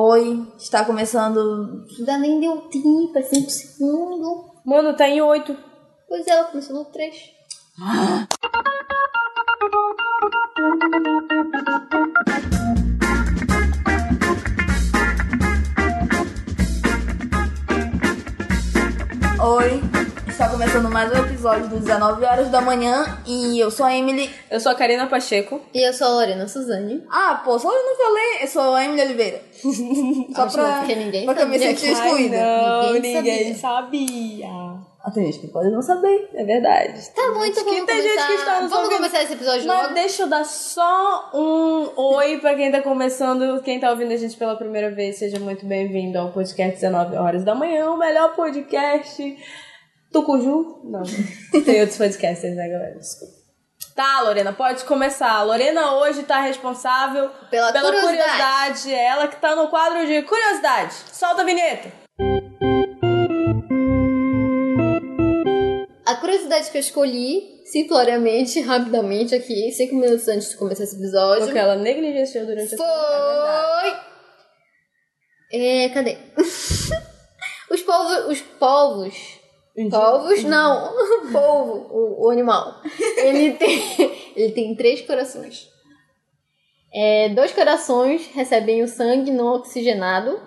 Oi, está começando. Ainda nem deu tempo, é 5 segundos. Mano, tá em oito. Pois é, ela começou no 3. está começando mais um episódio do 19 horas da manhã e eu sou a Emily. Eu sou a Karina Pacheco. E eu sou a Lorena Suzane. Ah, pô, só eu não falei, eu sou a Emily Oliveira. só Acho pra, que ninguém porque eu me sabia. senti excluída. não, Ninguém ninguém sabia. Ah, tem gente que pode não saber. É verdade. Tá bom, então Que vamos tem gente começar. que está Vamos ouvindo. começar esse episódio Mas logo? deixa eu dar só um oi pra quem tá começando, quem tá ouvindo a gente pela primeira vez. Seja muito bem-vindo ao podcast 19 horas da manhã, o melhor podcast do Cuju. Não, tem outros podcasts, né, galera? Desculpa. Tá, Lorena, pode começar. A Lorena hoje tá responsável Pela curiosidade. curiosidade. É ela que tá no quadro de curiosidade. Solta a vinheta. A curiosidade que eu escolhi, simploriamente, rapidamente aqui, cinco minutos antes de começar esse episódio, Porque ela negligenciou durante a foi... É, cadê? os povos... Os povos... Povos? Não. Polvo, o, o animal. Ele tem, ele tem três corações. É, dois corações recebem o sangue não oxigenado.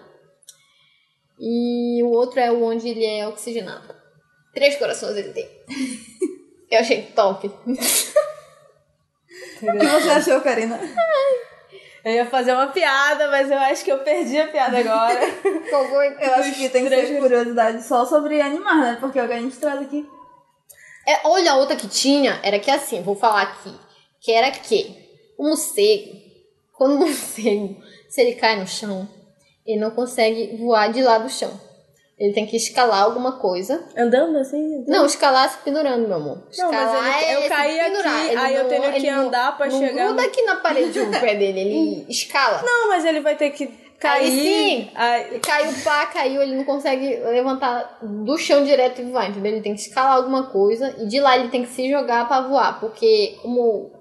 E o outro é o onde ele é oxigenado. Três corações ele tem. Eu achei top. O que você achou, Karina? Eu ia fazer uma piada, mas eu acho que eu perdi a piada agora. Foi? Eu acho que tem que ser curiosidade só sobre animais, né? Porque é o que a gente traz aqui. É, olha, a outra que tinha era que assim, vou falar aqui. Que era que o morcego, quando o morcego, se ele cai no chão, ele não consegue voar de lá do chão. Ele tem que escalar alguma coisa. Andando assim? andando? Não, escalar se pendurando, meu amor. Não, Escalar mas ele- eu é caí aqui. Ele aí eu não- tenho que não- andar pra não chegar gruda no- aqui na parede o pé dele, ele escala. Não, mas ele vai ter que cair. Aí sim. Aí- caiu, pá, caiu, ele não consegue levantar do chão direto e voar, entendeu? Ele tem que escalar alguma coisa e de lá ele tem que se jogar pra voar, porque como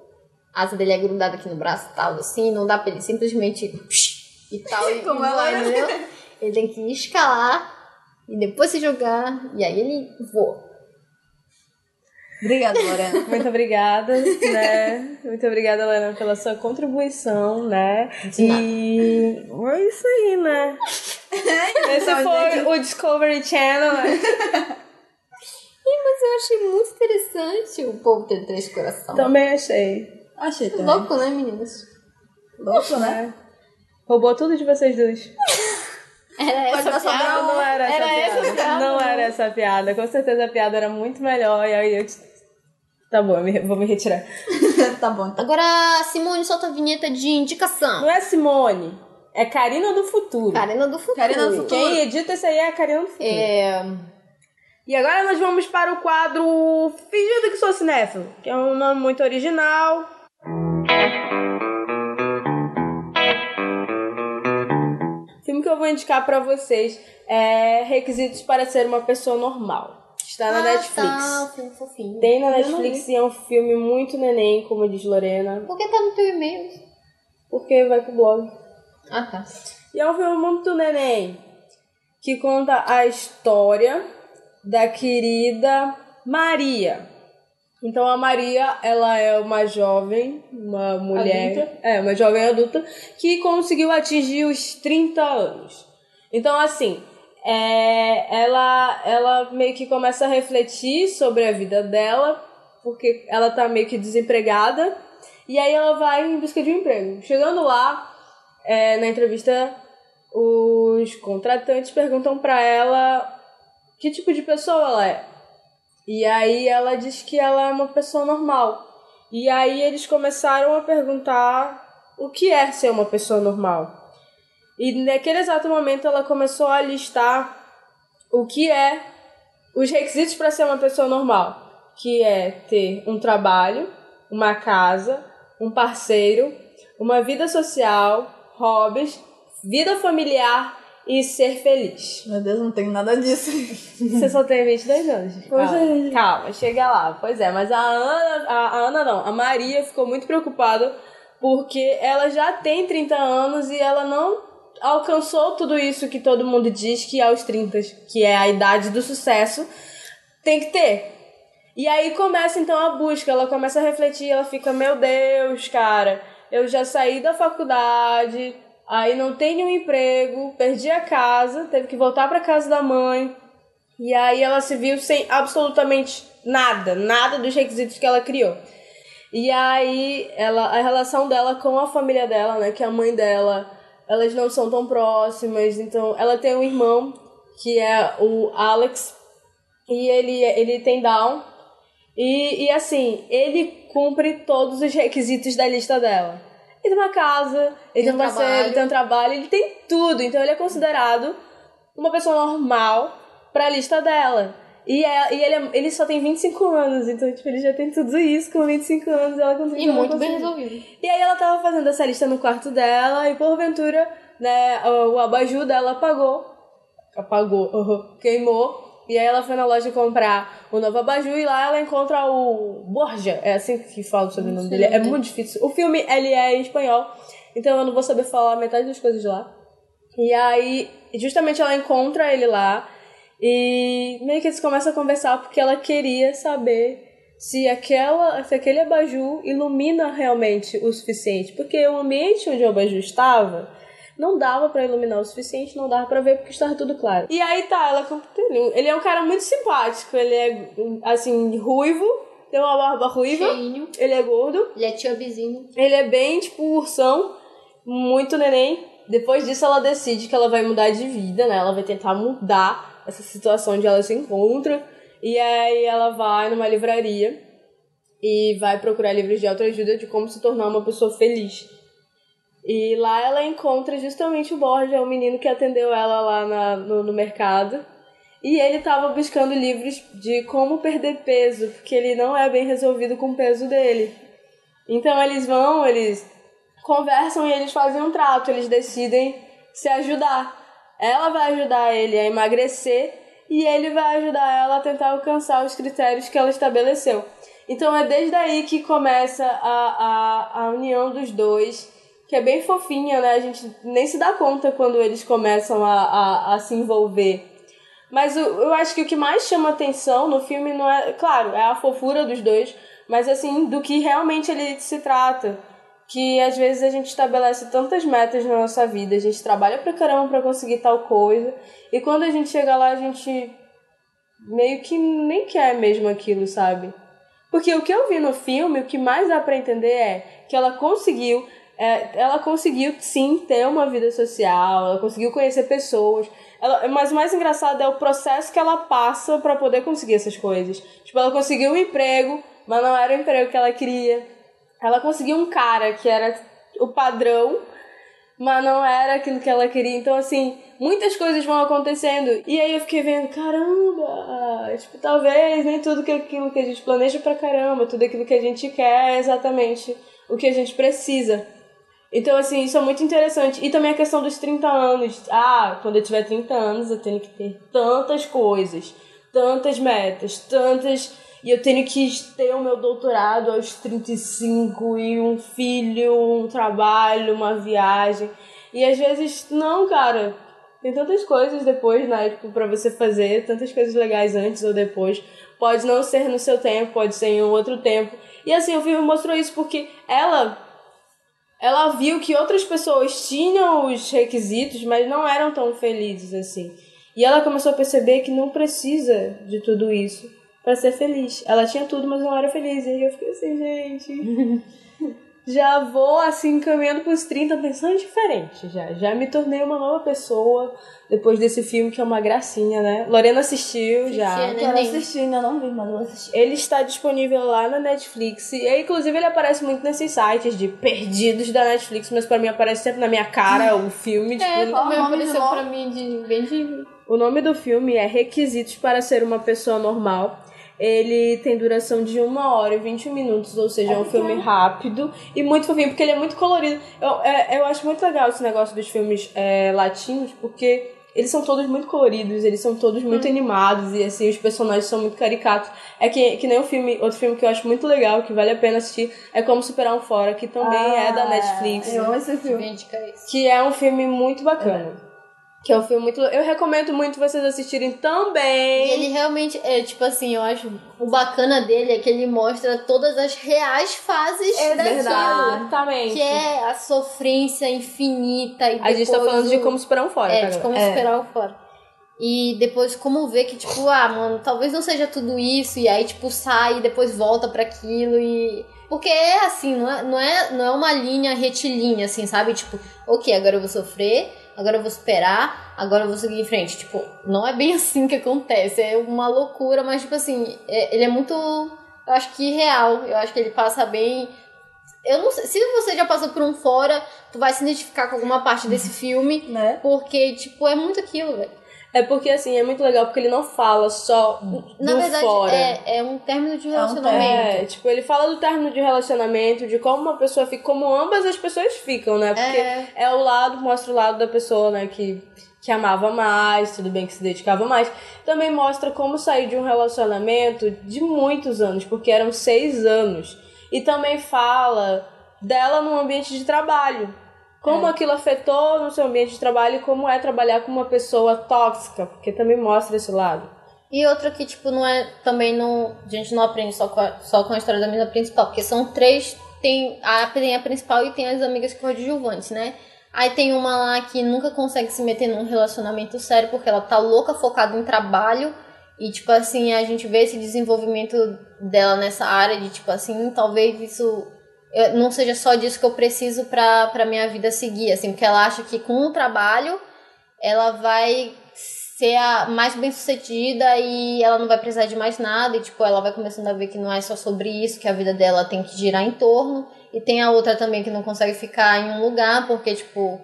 a asa dele é grudada aqui no braço e tal, assim, não dá pra ele simplesmente psh, e tal, e, Como e ela voar, é. entendeu? Ele tem que escalar e depois se jogar e aí ele voa. Obrigada, Lorena. Muito obrigada, né? Muito obrigada, Helena, pela sua contribuição, né? De nada. E é isso aí, né? Esse foi o Discovery Channel, né? Mas eu achei muito interessante o povo ter três corações. Também achei. Achei também. Louco, né, meninas? Louco, né? Roubou tudo de vocês dois. Era Pode essa piada? um. Não era essa Era piada. essa piada, Não não. era essa piada. Com certeza a piada era muito melhor. E aí eu. Tá bom, eu me- vou me retirar. tá bom, então. Agora, Simone, solta a vinheta de indicação. Não é Simone, é Karina do Futuro. Karina do Futuro. Karina do Futuro. Quem edita isso aí é a Karina do Futuro. É... E agora nós vamos para o quadro Fingindo que sou cinéfilo, que é um nome muito original. Eu vou indicar para vocês é Requisitos para ser uma pessoa normal. Está na Ah, Netflix. Tá, filme fofinho. Tem na Eu Netflix e é um filme muito neném, como diz Lorena, Por que tá no teu e-mail? porque vai pro blog. Ah, tá. E é um filme muito neném que conta a história da querida Maria. Então a Maria, ela é uma jovem, uma mulher, Adulta. é, uma jovem adulta que conseguiu atingir os 30 anos. Então assim, é, ela ela meio que começa a refletir sobre a vida dela, porque ela tá meio que desempregada, e aí ela vai em busca de um emprego. Chegando lá, é, na entrevista, os contratantes perguntam pra ela que tipo de pessoa ela é. E aí ela diz que ela é uma pessoa normal. E aí eles começaram a perguntar o que é ser uma pessoa normal. E naquele exato momento ela começou a listar o que é os requisitos para ser uma pessoa normal, que é ter um trabalho, uma casa, um parceiro, uma vida social, hobbies, vida familiar e ser feliz. Meu Deus, não tenho nada disso. Você só tem 22 anos. Pois calma, é. calma, chega lá. Pois é, mas a Ana, a, a Ana não, a Maria ficou muito preocupada porque ela já tem 30 anos e ela não alcançou tudo isso que todo mundo diz que aos 30, que é a idade do sucesso, tem que ter. E aí começa então a busca, ela começa a refletir, ela fica, meu Deus, cara, eu já saí da faculdade, aí não tenho um emprego, perdi a casa, teve que voltar para casa da mãe. E aí ela se viu sem absolutamente nada, nada dos requisitos que ela criou. E aí ela, a relação dela com a família dela, né, que é a mãe dela, elas não são tão próximas, então ela tem um irmão que é o Alex e ele ele tem Down e, e assim, ele cumpre todos os requisitos da lista dela. Ele tem uma casa, ele tem um parceiro, ele tem um trabalho, ele tem tudo. Então ele é considerado uma pessoa normal pra lista dela. E, é, e ele, é, ele só tem 25 anos, então tipo, ele já tem tudo isso com 25 anos. Ela conseguiu. E muito bem resolvido. E aí ela tava fazendo essa lista no quarto dela e porventura, né, o, o abajur dela apagou. Apagou, uhum, queimou. E aí ela foi na loja comprar o novo abajur e lá ela encontra o Borja. É assim que fala o sobrenome dele. É muito difícil. O filme, ele é em espanhol, então eu não vou saber falar metade das coisas lá. E aí, justamente ela encontra ele lá e meio que eles começam a conversar porque ela queria saber se aquela se aquele abajur ilumina realmente o suficiente, porque o ambiente onde o abajur estava não dava para iluminar o suficiente, não dava para ver porque estava tudo claro. E aí tá, ela ele é um cara muito simpático, ele é assim ruivo, tem uma barba ruiva, Cheinho. ele é gordo, Ele é chubzinho. ele é bem tipo ursão, muito neném. Depois disso ela decide que ela vai mudar de vida, né? Ela vai tentar mudar essa situação onde ela se encontra. E aí ela vai numa livraria e vai procurar livros de autoajuda de como se tornar uma pessoa feliz. E lá ela encontra justamente o Borja, o menino que atendeu ela lá na- no, no mercado. E ele estava buscando livros de como perder peso, porque ele não é bem resolvido com o peso dele. Então eles vão, eles conversam e eles fazem um trato, eles decidem se ajudar. Ela vai ajudar ele a emagrecer e ele vai ajudar ela a tentar alcançar os critérios que ela estabeleceu. Então é desde aí que começa a, a, a união dos dois, que é bem fofinha, né? A gente nem se dá conta quando eles começam a, a, a se envolver. Mas o- eu acho que o que mais chama atenção no filme não é, claro, é a fofura dos dois, mas assim, do que realmente ele se trata. Que às vezes a gente estabelece tantas metas na nossa vida, a gente trabalha pra caramba pra conseguir tal coisa, e quando a gente chega lá, a gente meio que nem quer mesmo aquilo, sabe? Porque o que eu vi no filme, o que mais dá pra entender é que ela conseguiu, é, ela conseguiu sim ter uma vida social, ela conseguiu conhecer pessoas. Ela, mas o mais engraçado é o processo que ela passa pra poder conseguir essas coisas. Tipo, ela conseguiu um emprego, mas não era o emprego que ela queria. Ela conseguiu um cara que era o padrão, mas não era aquilo que ela queria. Então, assim, muitas coisas vão acontecendo. E aí eu fiquei vendo, caramba, tipo, talvez nem tudo que aquilo que a gente planeja pra caramba, tudo aquilo que a gente quer é exatamente o que a gente precisa. Então, assim, isso é muito interessante. E também a questão dos 30 anos. Ah, quando eu tiver 30 anos, eu tenho que ter tantas coisas, tantas metas, tantas. E eu tenho que ter o meu doutorado aos 35 e um filho, um trabalho, uma viagem. E às vezes, não, cara. Tem tantas coisas depois, né? Tipo, pra você fazer, tantas coisas legais antes ou depois. Pode não ser no seu tempo, pode ser em outro tempo. E assim, o filme mostrou isso porque ela ela viu que outras pessoas tinham os requisitos, mas não eram tão felizes assim. E ela começou a perceber que não precisa de tudo isso para ser feliz. Ela tinha tudo, mas não era feliz. E eu fiquei assim, gente. já vou assim caminhando pros 30 pensando diferente já. Já me tornei uma nova pessoa depois desse filme que é uma gracinha, né? Lorena assistiu já. Sim, né? Quero assistir, ainda não vi, mas vou assistir. Ele está disponível lá na Netflix. E aí, inclusive, ele aparece muito nesses sites de perdidos da Netflix, mas pra mim aparece sempre na minha cara o filme. Tipo, É, Qual o também apareceu pra mim de bem de. O nome do filme é Requisitos para Ser uma Pessoa Normal. Ele tem duração de 1 hora e 20 minutos, ou seja, é um filme rápido e muito fofinho, porque ele é muito colorido. Eu, é, eu acho muito legal esse negócio dos filmes é, latinos, porque eles são todos muito coloridos, eles são todos muito Hum. animados e assim, os personagens são muito caricatos. É que, que nem um filme, outro filme que eu acho muito legal, que vale a pena assistir, é Como Superar um Fora, que também é da Ah, Netflix. Eu amo esse filme. Que é um filme muito bacana. Que é um filme muito. Eu recomendo muito vocês assistirem E também. ele realmente, é tipo assim, eu acho o bacana dele é que ele mostra todas as reais fases É daquilo. Exatamente. Que é a sofrência infinita e A gente tá falando de o- como superar um fora, É, tá, de como É. superar o fora. E depois como ver que, tipo, ah, mano, talvez não seja tudo isso. E aí, tipo, sai e depois volta pra aquilo e... Porque é assim, não é, não, é, não é uma linha retilínea, assim, sabe? Tipo, ok, agora eu vou sofrer, agora eu vou superar, agora eu vou seguir em frente. Tipo, não é bem assim que acontece. É uma loucura, mas, tipo assim, é- ele é muito... Eu acho que real. Eu acho que ele passa bem... Eu não sei, se você já passou por um fora, tu vai se identificar com alguma parte desse filme, Né? porque, tipo, é muito aquilo, velho. É porque assim, é muito legal porque ele não fala só Na do verdade, fora. é, é um término de um relacionamento. É, tipo, ele fala do término de relacionamento, de como uma pessoa fica, como ambas as pessoas ficam, né? Porque É. é, o lado, mostra o lado da pessoa, né, que, que amava mais, tudo bem que se dedicava mais. Também mostra como sair de um relacionamento de muitos anos, porque eram seis anos. E também fala dela no ambiente de trabalho. Como aquilo afetou no seu ambiente de trabalho e como é trabalhar com uma pessoa tóxica, porque também mostra esse lado. E outra que, tipo, não é. Também não. A gente não aprende só com a, só com a história da menina principal, porque são três. Tem a, tem a principal e tem as amigas coadjuvantes, né? Aí tem uma lá que nunca consegue se meter num relacionamento sério porque ela tá louca, focada em trabalho. E, tipo assim, a gente vê esse desenvolvimento dela nessa área de, tipo assim, talvez isso eu- não seja só disso que eu preciso pra, pra minha vida seguir, assim, porque ela acha que com o trabalho ela vai ser a mais bem sucedida e ela não vai precisar de mais nada e tipo ela vai começando a ver que não é só sobre isso que a vida dela tem que girar em torno. E tem a outra também que não consegue ficar em um lugar porque tipo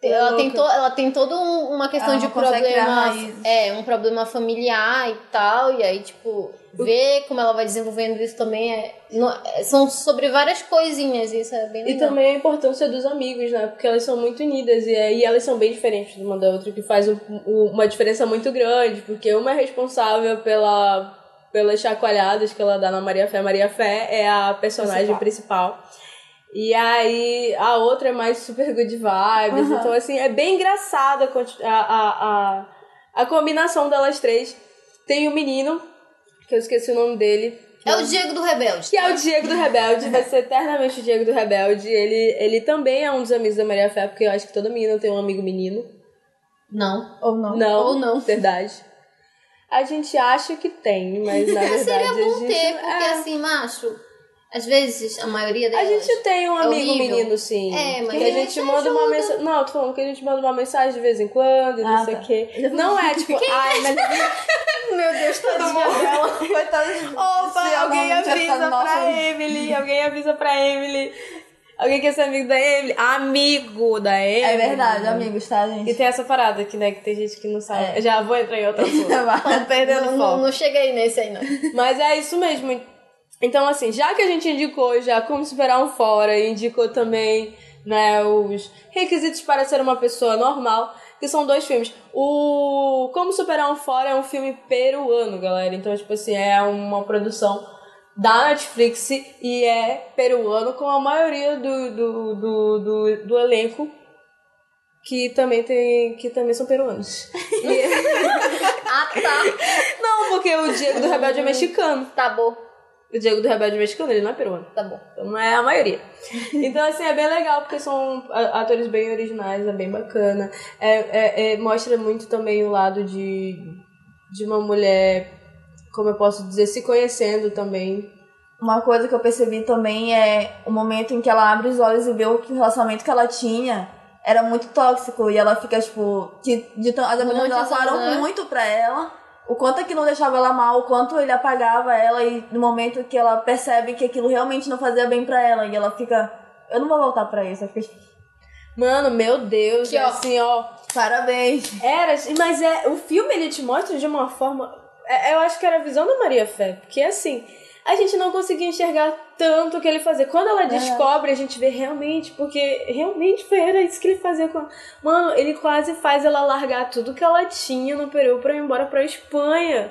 ela tem, to, ela tem toda um- uma questão de problema é um problema familiar e tal e aí tipo ver como ela vai desenvolvendo isso também é, não- é- são sobre várias coisinhas isso é bem E legal também a importância dos amigos, né? Porque elas são muito unidas e aí elas são bem diferentes uma da outra, que faz um- um- uma diferença muito grande, porque uma é responsável pela pelas chacoalhadas que ela dá na Maria Fé. Maria Fé é a personagem principal. E aí a outra é mais super good vibes. Então, assim, é bem engraçada a, a, a, a, a combinação delas três. Tem o menino, que eu esqueci o nome dele, é o Diego do Rebelde que é o Diego do Rebelde, vai ser eternamente o Diego do Rebelde. Ele, ele também é um dos amigos da Maria Fé, porque eu acho que toda menina tem um amigo menino. não Ou não. Não, Ou não. Verdade. A gente acha que tem, mas na verdade Seria a bom gente. ter, porque é, assim, macho, às vezes a maioria a delas. gente tem um é amigo horrível. menino, sim. É, mas que a a gente gente manda uma mensagem. Não, tô falando que a gente manda uma mensagem de vez em quando, e não Ah, sei o tá. quê. Não é tipo, ai, mas. Meu Deus, tadinha dela. Coitada de Opa, se alguém não avisa ficado nossa- pra Emily, alguém avisa pra Emily. Alguém quer ser amigo da Emily? Amigo da Emily. É verdade, amigos, tá, E gente? tem essa parada aqui, né? Que tem gente que não sabe. É. Já vou entrar em outro assunto. Tô perdendo Não, o não, foco. não cheguei nesse aí, não. Mas é isso mesmo. Então, assim, já que a gente indicou já como superar um fora, e indicou também, né, os requisitos para ser uma pessoa normal, que são dois filmes. O Como Superar um Fora é um filme peruano, galera. Então, tipo assim, é uma produção da Netflix e é peruano, com a maioria do, do, do, do, do elenco que também tem que também são peruanos. E- Ah, tá. não, porque o Diego do Rebelde é mexicano. Tá bom, O Diego do Rebelde mexicano, ele não é peruano. tá bom. Então não é a maioria. Então, assim, é bem legal, porque são atores bem originais, é bem bacana. É, é- é- mostra muito também o lado de, de uma mulher, como eu posso dizer, se conhecendo também. Uma coisa que eu percebi também é o momento em que ela abre os olhos e vê o que o relacionamento que ela tinha era muito tóxico. E ela fica, tipo, de, de, as amigas dela falaram anos, né? muito pra ela. O quanto aquilo deixava ela mal, o quanto ele apagava ela. E no momento que ela percebe que aquilo realmente não fazia bem pra ela. E ela fica, eu não vou voltar pra isso. Ela fica, tipo, Mano, meu Deus, Que, é ó. assim, ó. parabéns. Era, mas é, o filme ele te mostra de uma forma. é- eu acho que era a visão da Maria Fé, porque assim, a gente não conseguia enxergar tanto o que ele fazia. Quando ela descobre, a gente vê realmente, porque realmente foi, era isso que ele fazia com. Mano, ele quase faz ela largar tudo que ela tinha no Peru pra ir embora pra Espanha.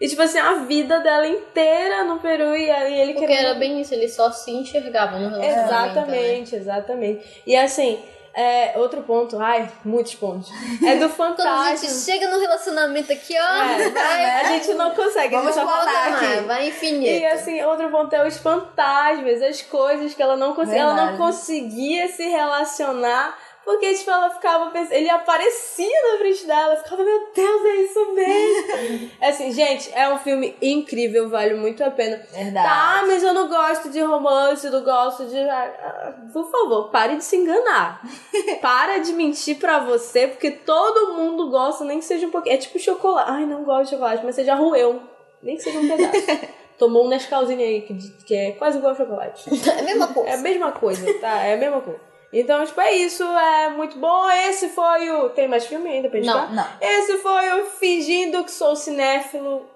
E, tipo assim, a vida dela inteira no Peru e aí ele Porque querendo era bem isso, ele só se enxergava no relacionamento. né? Exatamente, exatamente. E assim, é, outro ponto, ai, muitos pontos. É do Quando a gente fantástico. chega no relacionamento aqui, ó, É, vai, a gente não consegue, a Vamos gente só volta aqui. vai infinito. E assim, outro ponto é os fantasmas, as coisas que ela não conseguia, ela não conseguia se relacionar. Porque, tipo, ela ficava pensando, ele aparecia na frente dela, ficava, meu Deus, é isso mesmo. assim, gente, é um filme incrível, vale muito a pena. Verdade. Tá, mas eu não gosto de romance, não gosto de. Ah, Por favor, pare de se enganar. Para de mentir pra você, porque todo mundo gosta, nem que seja um pouquinho. É tipo chocolate. Ai, não gosto de chocolate, mas você já roeu. Nem que seja um pedaço. Tomou um Nescauzinho aí, que, que é quase igual a chocolate. É a mesma coisa. É a mesma coisa, tá? É a mesma coisa. Então, tipo, é isso. É muito bom. Esse foi o. Tem mais filme ainda pra indicar? Não, não. Esse foi o Fingindo que Sou Cinéfilo.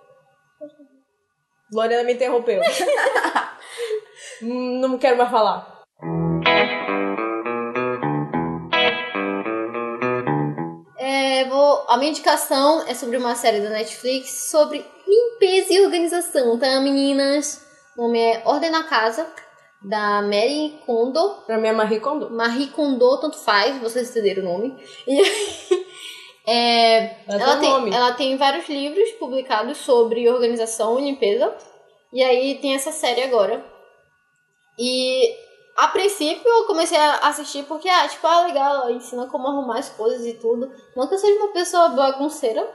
Lorena me interrompeu. Não quero mais falar. É, vou, a minha indicação é sobre uma série da Netflix sobre limpeza e organização, tá, meninas? O nome é Ordem na Casa, da Mary Kondo. Pra mim é Marie Kondo. Marie Kondo, tanto faz, vocês entenderam o nome. E aí, é, Ela ela, tem nome. ela tem vários livros publicados sobre organização e limpeza. E aí tem essa série agora. E a princípio eu comecei a assistir porque, ah, tipo, ah, legal, ela ensina como arrumar as coisas e tudo. Não que eu seja uma pessoa bagunceira.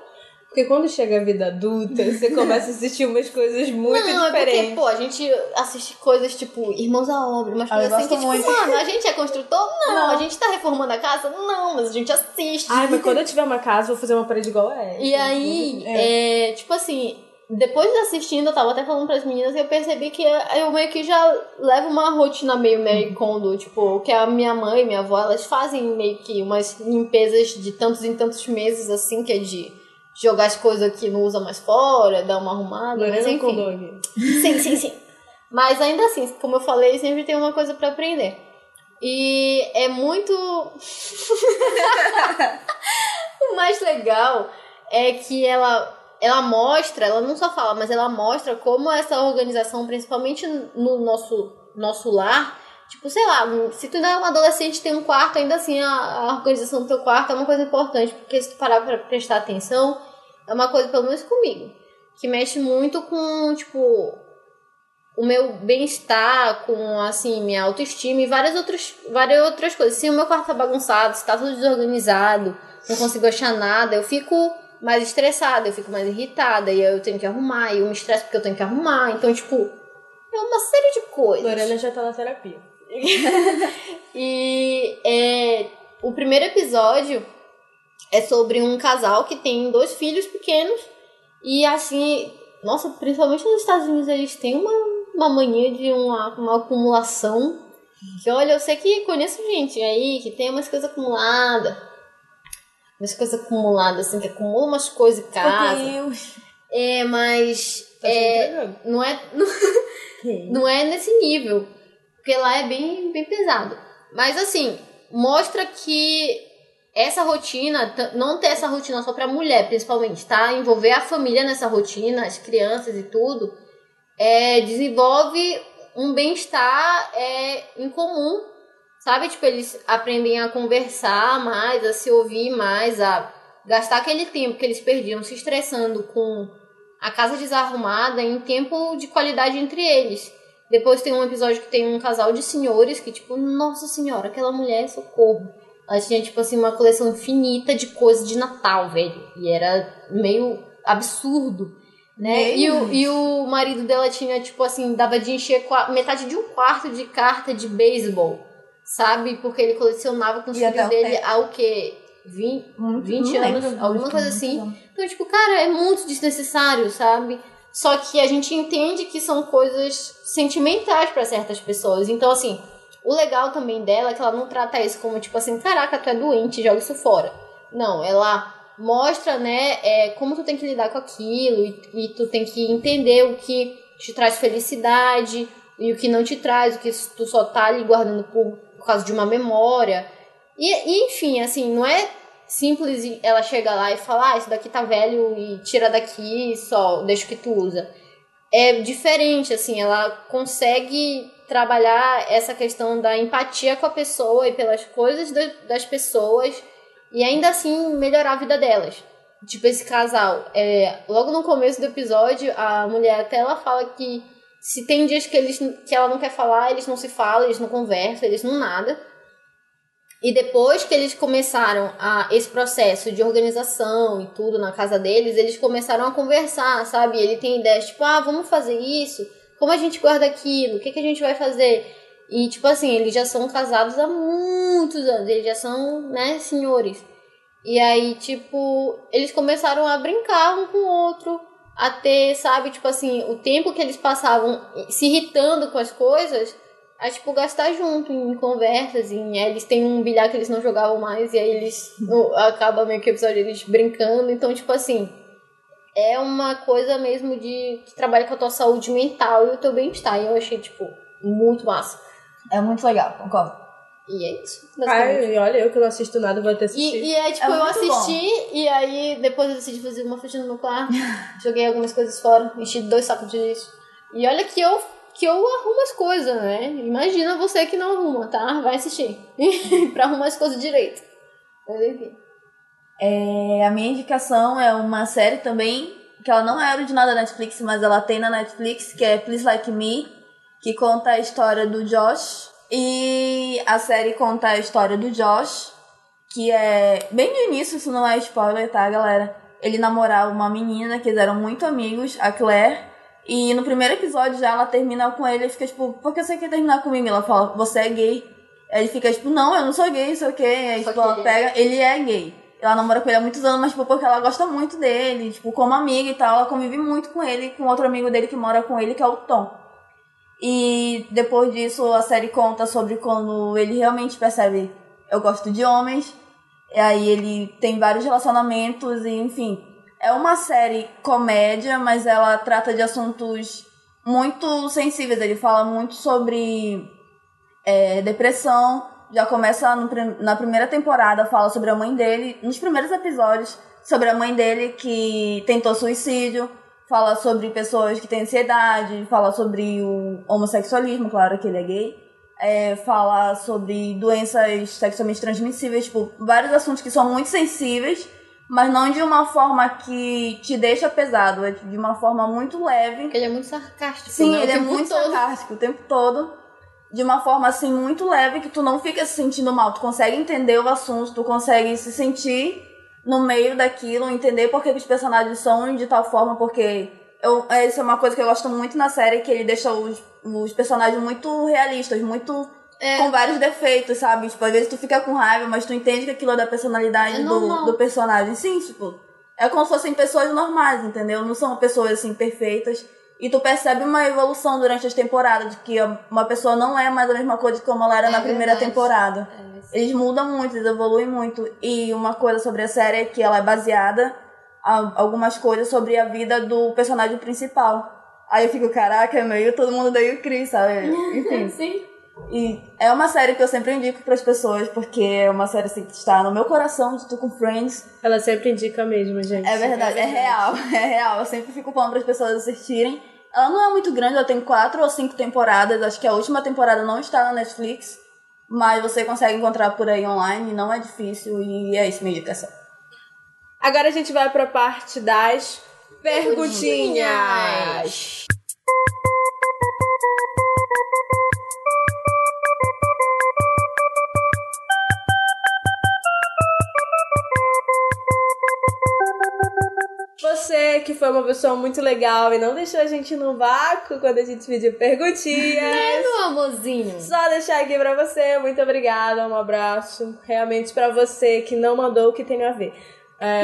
Porque quando chega a vida adulta, você começa a assistir umas coisas muito não, é porque, diferentes. pô, a gente assiste coisas tipo Irmãos à Obra, umas Ah, coisas assim que, tipo, muito. mano, a gente é construtor? Não. Não. A gente tá reformando a casa? Não, mas a gente assiste. Ai, mas quando eu tiver uma casa, eu vou fazer uma parede igual a essa. E aí, é, tipo assim, depois de assistindo, eu tava até falando pras meninas e eu percebi que eu meio que já levo uma rotina meio Mary Kondo, tipo, que a minha mãe e minha avó, elas fazem meio que umas limpezas de tantos em tantos meses, assim, que é de jogar as coisas que não usa mais fora, dar uma arrumada, mas Lorena enfim. Kondo aqui. Sim, sim, sim. Mas ainda assim, como eu falei, sempre tem uma coisa pra aprender. E é muito. o mais legal é que ela, ela mostra, ela não só fala, mas ela mostra como essa organização, principalmente no nosso, nosso lar, tipo, sei lá, se tu ainda é um adolescente tem um quarto, ainda assim a, a organização do teu quarto é uma coisa importante, porque se tu parar pra prestar atenção, é uma coisa, pelo menos comigo, que mexe muito com, tipo, o meu bem-estar, com assim, minha autoestima e várias outras, várias outras coisas. Se o meu quarto tá bagunçado, se tá tudo desorganizado, não consigo achar nada, eu fico mais estressada, eu fico mais irritada, e eu tenho que arrumar, e eu me estresso porque eu tenho que arrumar. Então, tipo, é uma série de coisas. Lorena já tá na terapia. E é, o primeiro episódio é sobre um casal que tem dois filhos pequenos. E assim, nossa, principalmente nos Estados Unidos, eles têm uma, uma mania de uma, uma acumulação. Que olha, eu sei que conheço gente aí que tem umas coisas acumuladas. Umas coisas acumuladas, assim, que acumula umas coisas em casa. Meu Deus. É, mas. Tá é, não é. Não é nesse nível. Porque lá é bem, bem pesado. Mas assim, mostra que essa rotina, não ter essa rotina só pra mulher, principalmente, tá? Envolver a família nessa rotina, as crianças e tudo, é, desenvolve um bem-estar é, em comum. Sabe? Tipo, eles aprendem a conversar mais, a se ouvir mais, a gastar aquele tempo que eles perdiam se estressando com a casa desarrumada em tempo de qualidade entre eles. Depois tem um episódio que tem um casal de senhores que, tipo, nossa senhora, aquela mulher, socorro. Ela tinha, tipo assim, uma coleção infinita de coisas de Natal, velho. E era meio absurdo, né? E o, e o marido dela tinha, tipo assim, dava de encher metade de um quarto de carta de beisebol, sabe? Porque ele colecionava com os filhos dele pé. há o quê? 20, Muito- 20 não anos, lembro, alguma coisa assim. Então, tipo, cara, é muito desnecessário, sabe? Só que a gente entende que são coisas sentimentais pra certas pessoas. Então, assim, o legal também dela é que ela não trata isso como, tipo assim, caraca, tu é doente, joga isso fora. Não, ela mostra, né, é, como tu tem que lidar com aquilo e, e tu tem que entender o que te traz felicidade e o que não te traz, o que tu só tá ali guardando por, por causa de uma memória. E, e, enfim, assim, não é simples ela chegar lá e falar, ah, isso daqui tá velho e tira daqui só, deixa que tu usa. É diferente, assim, ela consegue trabalhar essa questão da empatia com a pessoa e pelas coisas das pessoas e ainda assim melhorar a vida delas. Tipo, esse casal, é, logo no começo do episódio, a mulher até ela fala que se tem dias que, eles, que ela não quer falar, eles não se falam, eles não conversam, eles não nada. E depois que eles começaram a, esse processo de organização e tudo na casa deles, eles começaram a conversar, sabe? Ele tem ideias tipo, ah, vamos fazer isso, como a gente guarda aquilo, o que, que a gente vai fazer? E, tipo assim, eles já são casados há muitos anos, eles já são, né, senhores. E aí, tipo, eles começaram a brincar um com o outro, a ter, sabe, tipo assim, o tempo que eles passavam se irritando com as coisas, a, tipo, gastar junto em conversas, em, eles têm um bilhar que eles não jogavam mais, e aí eles, no, acaba meio que o episódio eles brincando, então, tipo assim, é uma coisa mesmo de que trabalha com a tua saúde mental e o teu bem-estar, e eu achei, tipo, muito massa. É muito legal, concordo. E é isso. Ai, olha, eu que não assisto nada, vou ter assistir. E, e é tipo, é eu assisti bom. e aí depois eu decidi fazer uma faxina no meu quarto, joguei algumas coisas fora, enchi dois sacos de lixo. E olha que eu que eu arrumo as coisas, né? Imagina você que não arruma, tá? Vai assistir. pra arrumar as coisas direito. Mas enfim. É, a minha indicação é uma série também, que ela não é original da Netflix, mas ela tem na Netflix, que é Please Like Me, que conta a história do Josh, e a série conta a história do Josh, que é bem no início, isso não é spoiler, tá, galera? Ele namorava uma menina que eles eram muito amigos, a Claire. E no primeiro episódio já ela termina com ele e fica tipo, por que você quer terminar comigo? Ela fala, você é gay. Aí ele fica tipo, não, eu não sou gay, sei o quê. Aí tipo, ela pega, ele é gay. Ela namora com ele há muitos anos, mas tipo, porque ela gosta muito dele, tipo, como amiga e tal, ela convive muito com ele, com outro amigo dele que mora com ele, que é o Tom. E depois disso a série conta sobre quando ele realmente percebe eu gosto de homens. E aí ele tem vários relacionamentos e enfim. É uma série comédia, mas ela trata de assuntos muito sensíveis. Ele fala muito sobre é, depressão. Já começa no, na primeira temporada, fala sobre a mãe dele. Nos primeiros episódios, sobre a mãe dele que tentou suicídio fala sobre pessoas que têm ansiedade, fala sobre o homossexualismo, claro que ele é gay. É, fala sobre doenças sexualmente transmissíveis, tipo, vários assuntos que são muito sensíveis, mas não de uma forma que te deixa pesado, é de uma forma muito leve. Porque ele é muito sarcástico. Sim, né? ele é muito todo. sarcástico o tempo todo. De uma forma assim muito leve que tu não fica se sentindo mal, tu consegue entender o assunto, tu consegue se sentir no meio daquilo, entender por que os personagens são de tal forma, porque eu, isso é uma coisa que eu gosto muito na série, que ele deixa os, os personagens muito realistas, muito é. com vários defeitos, sabe? Tipo, às vezes tu fica com raiva, mas tu entende que aquilo é da personalidade é do, do personagem. Sim, tipo, é como se fossem pessoas normais, entendeu? Não são pessoas assim perfeitas. E tu percebe uma evolução durante as temporadas, de que uma pessoa não é mais a mesma coisa como ela era é na primeira verdade. temporada. É eles mudam muito, eles evoluem muito. E uma coisa sobre a série é que ela é baseada em algumas coisas sobre a vida do personagem principal. Aí eu fico, caraca, é meio todo mundo daí o Chris, sabe? Enfim. Sim. E é uma série que eu sempre indico para as pessoas, porque é uma série assim, que está no meu coração, de tu com Friends. Ela sempre indica mesmo, gente. É verdade, é, verdade. é real, é real. Eu sempre fico falando para as pessoas assistirem. Ela não é muito grande, ela tem quatro ou cinco temporadas. Acho que a última temporada não está na Netflix, mas você consegue encontrar por aí online, não é difícil e é isso minha indicação. Agora a gente vai para a parte das perguntinhas. Você que foi uma pessoa muito legal e não deixou a gente no vácuo quando a gente pediu perguntinhas. É, meu amorzinho. Só deixar aqui pra você. Muito obrigada, um abraço. Realmente pra você que não mandou o que tem a ver. É,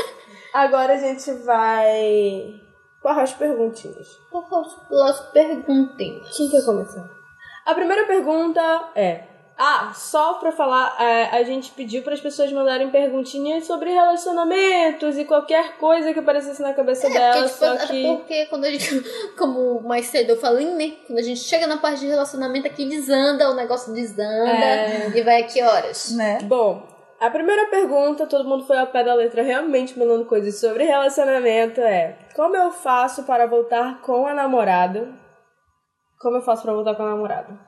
agora a gente vai para as perguntinhas. Para as perguntinhas. Quem quer começar? A primeira pergunta é: Ah, só pra falar, é, a gente pediu para as pessoas mandarem perguntinhas sobre relacionamentos e qualquer coisa que aparecesse na cabeça É, dela, porque, tipo, só até que... porque quando a gente, como mais cedo eu falei, né? Quando a gente chega na parte de relacionamento aqui desanda, o negócio desanda É. e vai aqui horas. Né? Bom, a primeira pergunta, todo mundo foi ao pé da letra realmente mandando coisas sobre relacionamento é Como eu faço para voltar com a namorada? Como eu faço para voltar com a namorada?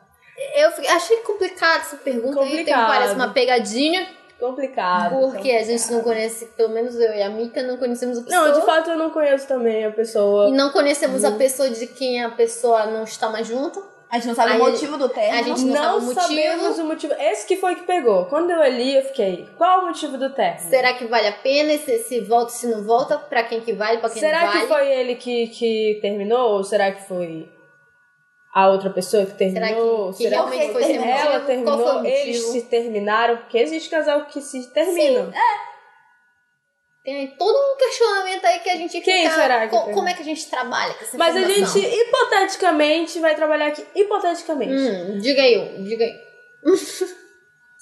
Eu fiquei- achei complicada essa pergunta aí, tem, Complicado. parece uma pegadinha, Complicado. porque a gente não conhece, pelo menos eu e a Mika não conhecemos a pessoa. Não, de fato eu não conheço também a pessoa. E não conhecemos a pessoa de quem a pessoa não está mais junta. A gente não sabe Aí- o motivo do término. a gente não sabe Não o motivo. sabemos o motivo. Esse que foi que pegou. Quando eu li, eu fiquei, qual o motivo do término? Será que vale a pena? Se, se volta, se não volta? Pra quem que vale, pra quem Será não vale? que foi ele que, que terminou? Ou será que foi a outra pessoa que terminou? Será que- que será realmente foi esse ela motivo? Qual foi terminou? Eles se terminaram? Porque existe casal que se terminam. Tem aí todo um questionamento aí que a gente Quem fica... será que co- tem? como é que a gente trabalha com essa Mas a gente, hipoteticamente, vai trabalhar aqui. Hipoteticamente. Hum, diga aí, diga aí.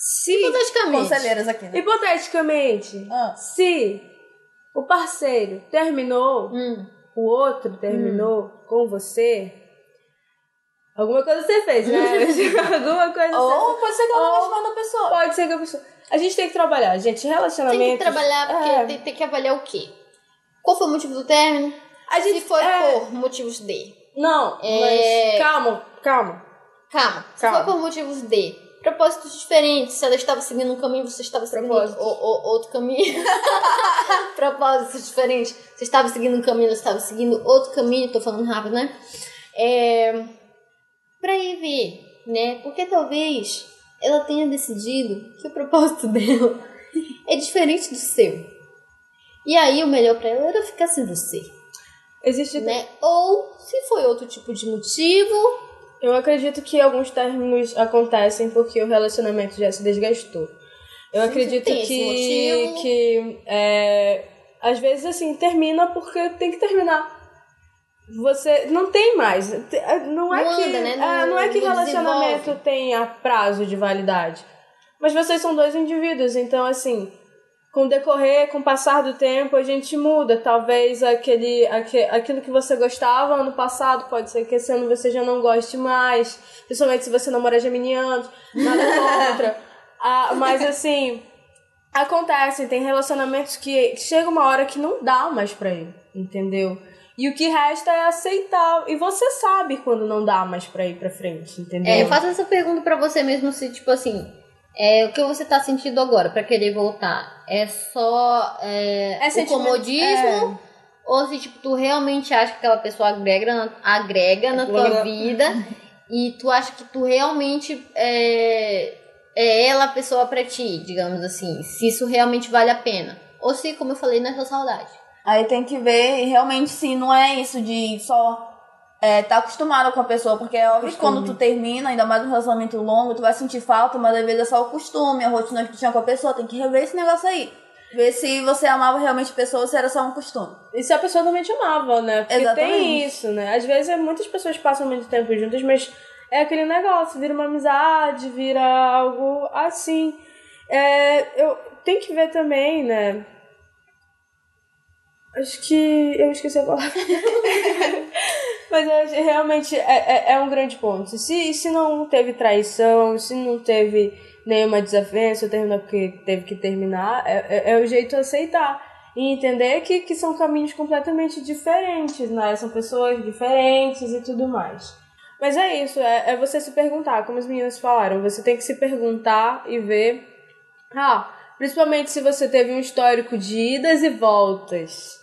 Se, Hipoteticamente. Conselheiras aqui, né? hipoteticamente, Ah. se o parceiro terminou Hum. o outro terminou com você, alguma coisa você fez, né? alguma coisa Ou você pode ser que ela não goste da pessoa. Pode ser que a pessoa. A gente tem que trabalhar, gente. Relacionamento. Tem que trabalhar, porque É. tem, tem que avaliar o quê? Qual foi o motivo do término? A gente Se foi é, por motivos de... Não, É. mas calma, calma. Calma. Se Calma. foi por motivos de propósitos diferentes, se ela estava seguindo um caminho, você estava seguindo o, o- outro caminho. propósitos diferentes. Você estava seguindo um caminho, ela estava seguindo outro caminho. Tô falando rápido, né? É... Pra ir ver, né? Porque talvez ela tenha decidido que o propósito dela é diferente do seu. E aí o melhor pra ela era ficar sem você, Existe. né? Ou se foi outro tipo de motivo, Eu acredito que alguns términos acontecem porque o relacionamento já se desgastou. Eu Sim, acredito que, que é, às vezes assim termina porque tem que terminar. Você não tem mais. Te- Não é Não que anda, né? é, Não- não é que relacionamento desenvolve. tenha prazo de validade. Mas vocês são dois indivíduos, então assim, com o decorrer, com o passar do tempo, a gente muda. Talvez aquele, aque- aquilo que você gostava ano passado, pode ser que esse ano você já não goste mais. Principalmente se você namora geminiano, nada contra. Ah, mas assim, acontece, tem relacionamentos que chega uma hora que não dá mais pra ir, entendeu? E o que resta é aceitar. E você sabe quando não dá mais pra ir pra frente, entendeu? É, eu faço essa pergunta pra você mesmo, se tipo assim, é, o que você tá sentindo agora pra querer voltar? É só é, É o comodismo? Ou se tipo, tu realmente acha que aquela pessoa agrega, na- agrega na tua vida e tu acha que tu realmente é, é ela a pessoa pra ti, digamos assim, se isso realmente vale a pena. Ou se, como eu falei, não é só saudade. Aí tem que ver realmente se não é isso de só é, tá acostumado com a pessoa, porque é óbvio que quando tu termina, ainda mais um relacionamento longo, tu vai sentir falta, mas às vezes é só o costume, a rotina que tu tinha com a pessoa, tem que rever esse negócio aí. Ver se você amava realmente a pessoa ou se era só um costume. E se a pessoa também te amava, né? Porque tem Exatamente. isso, né? Às vezes é, muitas pessoas passam muito tempo juntas, mas é aquele negócio, vira uma amizade, vira algo assim. É, eu tenho que ver também, né? Acho que eu esqueci a palavra. Mas acho realmente é, é, é um grande ponto. Se, se não teve traição, se não teve nenhuma desavença, terminou porque teve que terminar, é, é, é o jeito aceitar. E entender que, que são caminhos completamente diferentes, né? São pessoas diferentes e tudo mais. Mas é isso, é, é você se perguntar, como as meninas falaram, você tem que se perguntar e ver. Ah, principalmente se você teve um histórico de idas e voltas.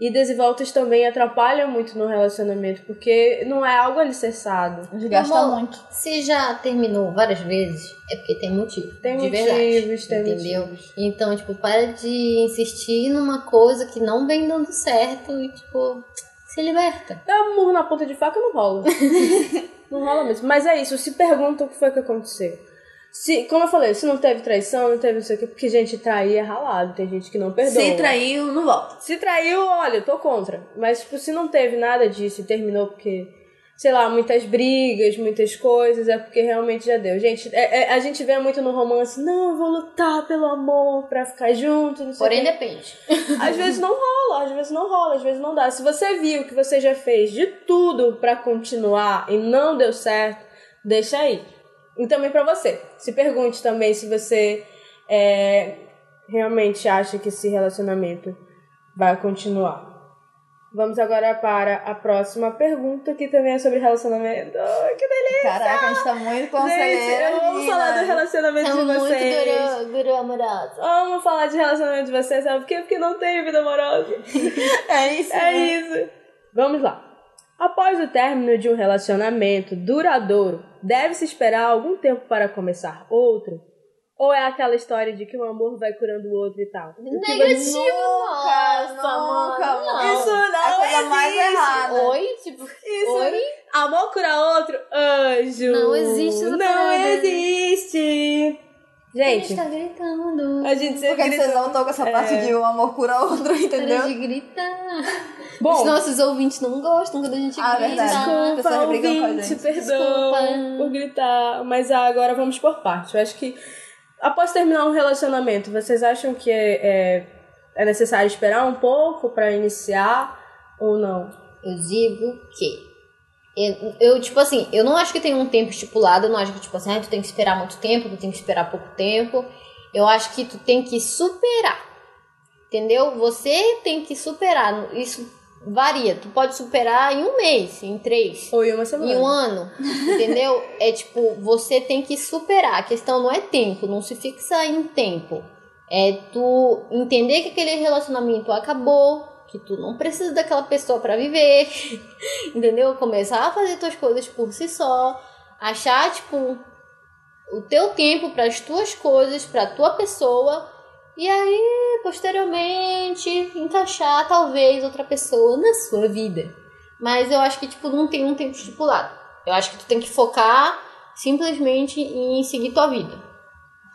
Idas e voltas também atrapalham muito no relacionamento, porque não é algo alicerçado. Desgasta Amor, muito. Se já terminou várias vezes, é porque tem motivo. Tem de motivos, verdade. tem entendeu? motivos. Então, tipo, para de insistir numa coisa que não vem dando certo e, tipo, se liberta. Dá um murro na ponta de faca não rola. não rola mesmo. Mas é isso, se pergunta o que foi que aconteceu. Se, como eu falei, se não teve traição, não teve não sei o quê, porque gente trair é ralado, tem gente que não perdoa. Se traiu, não volta. Se traiu, olha, eu tô contra. Mas, tipo, se não teve nada disso e terminou porque sei lá, muitas brigas, muitas coisas, é porque realmente já deu. Gente, é- é- a gente vê muito no romance, não, eu vou lutar pelo amor pra ficar junto, não sei Porém, quê. depende. Às vezes não rola, às vezes não rola, às vezes não dá. Se você viu que você já fez de tudo pra continuar e não deu certo, deixa aí. E também pra você. Se pergunte também se você é, realmente acha que esse relacionamento vai continuar. Vamos agora para a próxima pergunta, que também é sobre relacionamento. Ai, que delícia! Caraca, a gente tá muito Gente, conselheira. eu amo falar do relacionamento Estamos de muito vocês. guru, guru amorosa. Amo falar de relacionamento de vocês, sabe por quê? Porque não tenho vida amorosa. É isso. É né? isso. Vamos lá. Após o término de um relacionamento duradouro, deve-se esperar algum tempo para começar outro? Ou é aquela história de que um amor vai curando o outro e tal? Negativo, Nunca, nossa, nunca, mano. mano. Isso não É a coisa mais existe. errada. Oi? Tipo, Isso oi? Amor cura outro? Anjo! Não existe essa Não parada. existe! Ele Gente, está gritando. a gente Por sempre que vocês grita... não tocam essa parte É. de um amor cura outro, entendeu? Para de gritar. Os Bom, nossos ouvintes não gostam quando a gente Ah, grita. verdade. Desculpa, ouvinte, perdão Desculpa. por gritar. Mas ah, agora vamos por parte. Eu acho que após terminar um relacionamento, vocês acham que é, é, é necessário esperar um pouco pra iniciar ou não? Eu digo que. Eu, eu, tipo assim, eu não acho que tem um tempo estipulado, eu não acho que, tipo assim, ah, tu tem que esperar muito tempo, tu tem que esperar pouco tempo. Eu acho que tu tem que superar. Entendeu? Você tem que superar. Isso varia. Tu pode superar em um mês, em três. Ou em uma semana? Em um ano, entendeu? É tipo, você tem que superar. A questão não é tempo, não se fixa em tempo. É tu entender que aquele relacionamento acabou, que tu não precisa daquela pessoa pra viver, entendeu? Começar a fazer tuas coisas por si só, achar tipo o teu tempo para as tuas coisas, para tua pessoa. E aí, posteriormente, encaixar talvez outra pessoa na sua vida. Mas eu acho que, tipo, não tem um tempo estipulado. Eu acho que tu tem que focar simplesmente em seguir tua vida.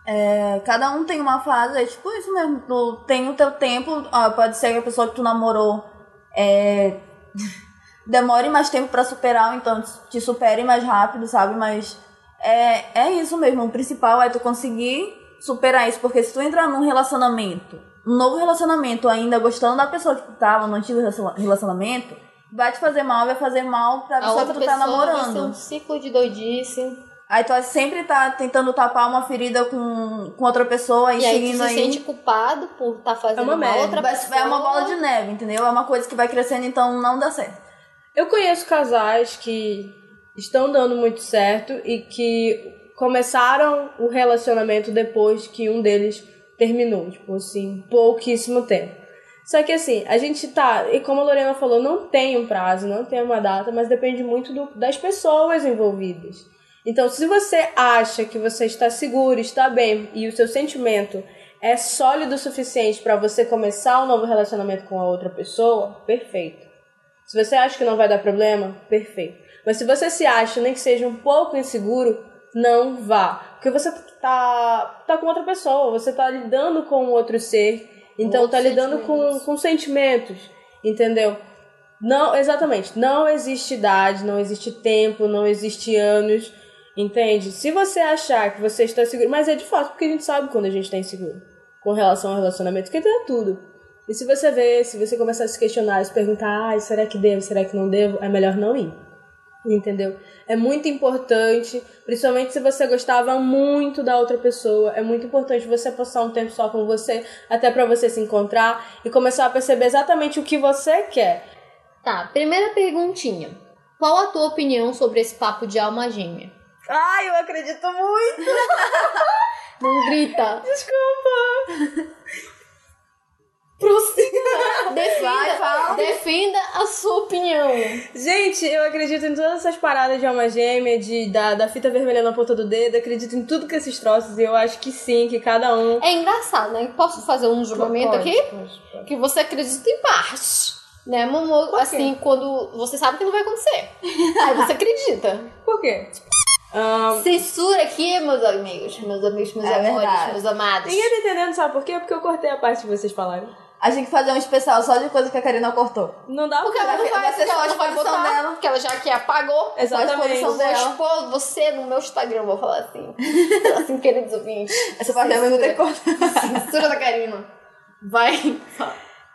É, cada um tem uma fase, é tipo isso mesmo. Tu tem o teu tempo, pode ser que a pessoa que tu namorou é, demore mais tempo pra superar, ou então te supere mais rápido, sabe? Mas é, é isso mesmo. O principal é tu conseguir superar isso, porque se tu entrar num relacionamento, um novo relacionamento, ainda gostando da pessoa que tu tava no antigo relacionamento, vai te fazer mal, vai fazer mal pra A pessoa outra que tu tá pessoa vai ser namorando. um ciclo de doidice. Aí tu sempre tá tentando tapar uma ferida com, com outra pessoa e, E aí tu seguindo se aí. sente culpado por estar fazendo É uma mal a merda. outra vai- pessoa. é uma bola de neve, entendeu? É uma coisa que vai crescendo, então não dá certo. Eu conheço casais que estão dando muito certo e que começaram o relacionamento depois que um deles terminou, tipo assim, pouquíssimo tempo. Só que assim, a gente tá, e como a Lorena falou, não tem um prazo, não tem uma data, mas depende muito do- das pessoas envolvidas. Então, se você acha que você está seguro, está bem e o seu sentimento é sólido o suficiente para você começar um novo relacionamento com a outra pessoa, perfeito. Se você acha que não vai dar problema, perfeito. Mas se você se acha nem que seja um pouco inseguro, não vá. Porque você tá, tá com outra pessoa, você tá lidando com outro ser, então Outros tá lidando com, sentimentos. com sentimentos, entendeu? Não, exatamente. Não existe idade, não existe tempo, não existe anos, entende? Se você achar que você está seguro, mas é de fato porque a gente sabe quando a gente está inseguro com relação ao relacionamento, porque tem tudo. E se você vê, se você começar a se questionar, se perguntar, ai, será que devo, será que não devo, é melhor não ir. Entendeu? É muito importante, principalmente se você gostava muito da outra pessoa, é muito importante você passar um tempo só com você, até pra você se encontrar e começar a perceber exatamente o que você quer. Tá, primeira perguntinha. Qual a tua opinião sobre esse papo de alma gêmea? Ai, eu acredito muito! Não grita. Desculpa! Defenda, Vai, defenda a sua opinião. Gente, eu acredito em todas essas paradas de alma gêmea, de, da, da fita vermelha na ponta do dedo, acredito em tudo que esses troços e eu acho que sim, que cada um. É engraçado, né? Posso fazer um julgamento Pode, aqui? pode, pode. Que você acredita em parte. Né, Momo? Assim, quando você sabe que não vai acontecer. Aí você acredita. Por quê? Ahn, Censura aqui, meus amigos. Meus amigos, meus É amores, verdade. meus amados. ninguém tá entendendo, sabe por quê? Porque eu cortei a parte que vocês falaram. A gente tem que fazer um especial só de coisa que a Karina cortou. Não dá Porque ela não vai vai, porque ela não vai botar, dela. porque ela já que apagou. Exatamente. Eu vou expor você no meu Instagram, vou falar assim. assim, queridos ouvintes. Essa parte não tem cortar. Censura da Karina. Vai.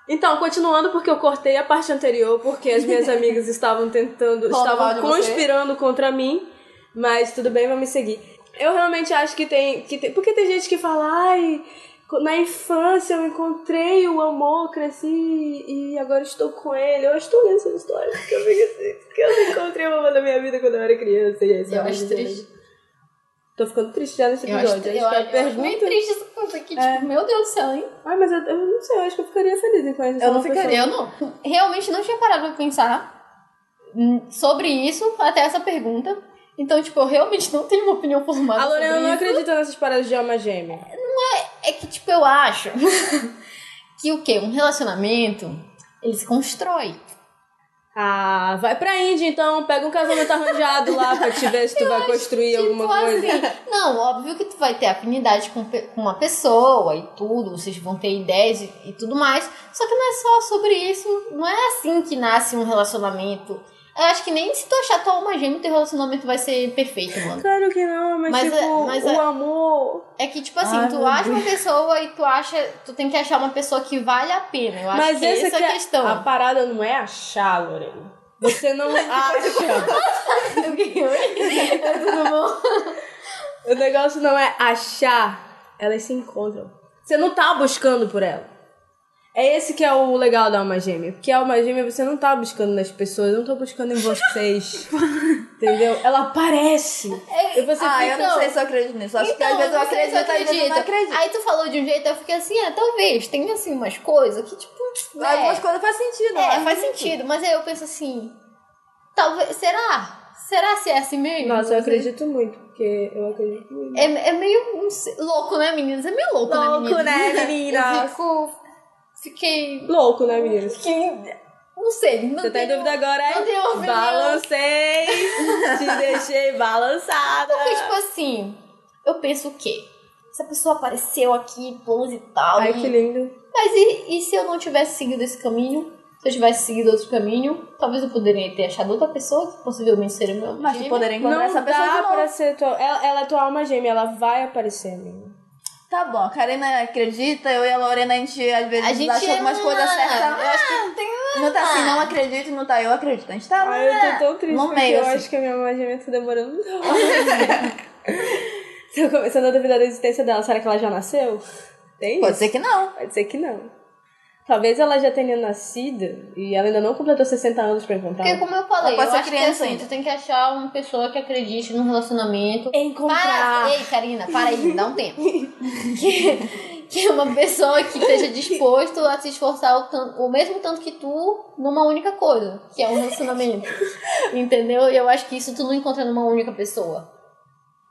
Então, continuando, porque eu cortei a parte anterior, porque as minhas amigas estavam tentando, estavam você. conspirando contra mim, mas tudo bem, vamos seguir. Eu realmente acho que tem, que tem. Porque tem gente que fala, ai, na infância eu encontrei o amor, cresci e agora estou com ele. Eu estou lendo essa história, porque eu fico assim, porque eu não encontrei o amor da minha vida quando eu era criança. E aí, Eu acho triste. Tô ficando triste já nesse Eu episódio. acho, Acho eu, que a acho, eu acho meio triste essa coisa aqui, É. tipo, meu Deus do céu, hein? Ai, mas eu, eu não sei, eu acho que eu ficaria feliz em conhecer Eu não uma pessoa. ficaria. Eu não. Realmente não tinha parado pra pensar sobre isso até essa pergunta. Então, tipo, eu realmente não tenho uma opinião formada A Lorena não acredita nessas paradas de alma gêmea. Tipo, eu acho que o quê? Um relacionamento, ele se constrói. Ah, vai pra Índia então, pega um casamento arranjado lá pra te ver se tu vai construir alguma Tipo coisa. assim, não, óbvio que tu vai ter afinidade com, com uma pessoa e tudo, vocês vão ter ideias e, e tudo mais. Só que não é só sobre isso, não é assim que nasce um relacionamento. Eu acho que nem se tu achar tua alma gêmea, teu relacionamento vai ser perfeito, mano. Claro que não, mas, Mas tipo, é- mas o é- amor. É que, tipo assim, Ai, tu acha uma pessoa e tu acha. Tu tem que achar uma pessoa que vale a pena. Eu acho Mas que essa essa é a questão. A parada não é achar, Lorena. Você não acha. Tudo bom? o negócio não é achar, elas se encontram. Você não tá buscando por ela. É esse que é o legal da alma gêmea. Porque a alma gêmea você não tá buscando nas pessoas, eu não tô buscando em vocês. entendeu? Ela aparece. E você Ah, eu fica. não sei se eu acredito nisso. Acho que às vezes eu se acredito, às eu não acredito. Aí tu falou de um jeito, eu fiquei assim, é, talvez, tem assim umas coisas que, tipo, é, Algumas coisas faz sentido. é, né? faz sentido, mas aí eu penso assim, talvez, será? Será se é assim mesmo? Nossa, eu acredito muito, porque eu acredito muito. É, é meio louco, né, meninas? É meio louco, Louco, né, meninas? né, meninas? Eu fico, fiquei, Louco, né, meninas? fiquei, não sei. Não Você tá em dúvida agora? Não tenho opinião. Balancei, te deixei balançada. Porque, tipo assim, eu penso o quê? Essa pessoa apareceu aqui, planos e tal. Ai, e- que lindo. Mas e, e se eu não tivesse seguido esse caminho? Se eu tivesse seguido outro caminho, talvez eu poderia ter achado outra pessoa que possivelmente seria meu Mas tu gêmeo. poderia encontrar Não essa pessoa de dá novo. pra ser tua... Ela, ela é tua alma gêmea, ela vai aparecer, amiga. Tá bom, a Karina acredita, eu e a Lorena, a gente às vezes A gente acha algumas coisas certas. Eu acho que não tem Não tá assim, não acredito, não tá eu acredito. A gente tá Ai, eu tô tão triste no porque meio, eu assim. acho que a minha gêmea tá demorando Tô começando a duvidar da existência dela. Será que ela já nasceu? Tem Pode isso? ser que não. Pode ser que não. Talvez ela já tenha nascido e ela ainda não completou 60 anos pra encontrar. Porque, como eu falei, eu acho que assim, tu tem que achar uma pessoa que acredite num relacionamento. Encontrar. Para! Ei, Karina, para aí, me dá um tempo. que, que é uma pessoa que esteja disposto a se esforçar o, tanto, o mesmo tanto que tu numa única coisa, que é um relacionamento. Entendeu? E eu acho que isso tu não encontra numa única pessoa.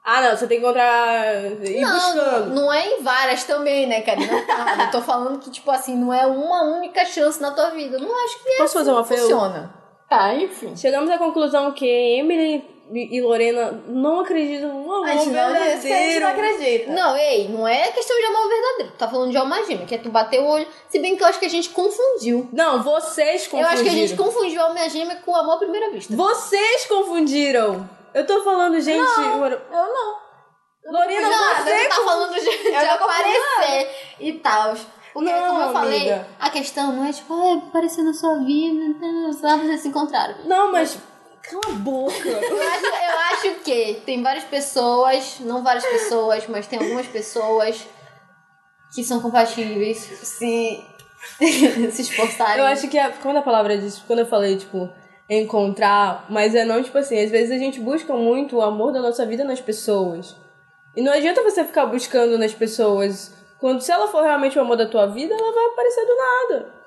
Ah, não, você tem que encontrar. ir Não, buscando. não é em várias também, né, Karina? Ah, eu tô falando que, tipo assim, não é uma única chance na tua vida. Eu Não acho que é Posso fazer uma assim que apelo? funciona. Tá, enfim. Chegamos à conclusão que Emily e Lorena não acreditam no amor A gente não que a gente não verdadeiro. acredita. Não, ei, não é questão de amor verdadeiro. Tu tá falando de alma gêmea, que é tu bater o olho. Se bem que eu acho que a gente confundiu. Não, vocês Eu confundiram. acho que a gente confundiu alma gêmea com amor à primeira vista. Vocês confundiram. Eu tô falando, gente. Lore- Eu não. Lorena, Não, você você tá falando de, de Eu não aparecer e tal. Porque, Não, como eu falei, amiga. a questão não é tipo, ah, apareceu na sua vida, então, só vocês se encontraram. Não, mas. Cala a boca. Eu acho, eu acho que tem várias pessoas, não várias pessoas, mas tem algumas pessoas que são compatíveis se se esforçarem. Eu acho que a, quando a palavra diz, quando eu falei, tipo, encontrar, mas é não, tipo assim, às vezes a gente busca muito o amor da nossa vida nas pessoas. E não adianta você ficar buscando nas pessoas. Quando se ela for realmente o amor da tua vida, ela vai aparecer do nada.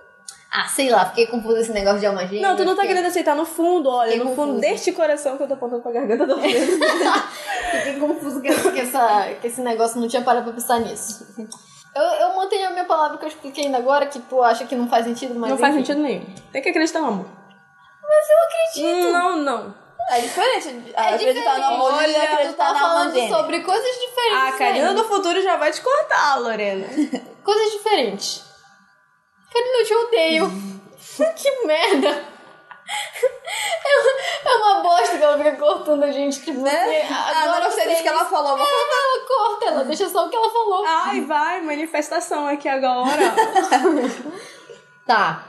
Ah, sei lá, fiquei confusa esse negócio de alma gêmea. Não, tu não tá fiquei- querendo aceitar no fundo, olha, Fiquei no fundo confusa. deste coração que eu tô apontando pra garganta do. Fiquei confuso que, que, essa, que esse negócio não tinha parado pra pensar nisso. Eu, eu mantenho a minha palavra que eu expliquei ainda agora, que tu acha que não faz sentido, mas não faz enfim. sentido nenhum. Tem que acreditar no amor. Mas eu acredito. Não, não. É diferente É acreditar no amor e Olha, tu acreditar tá na alma falando gêmea. sobre coisas diferentes. A Karina do futuro já vai te cortar, Lorena. Coisas diferentes. Karina, eu te odeio. que merda. É, é uma bosta que ela fica cortando a gente, tipo, Né? Agora eu sei disso que ela falou. Vou Ela corta, ela deixa só o que ela falou. Ai, vai, manifestação aqui agora. Tá.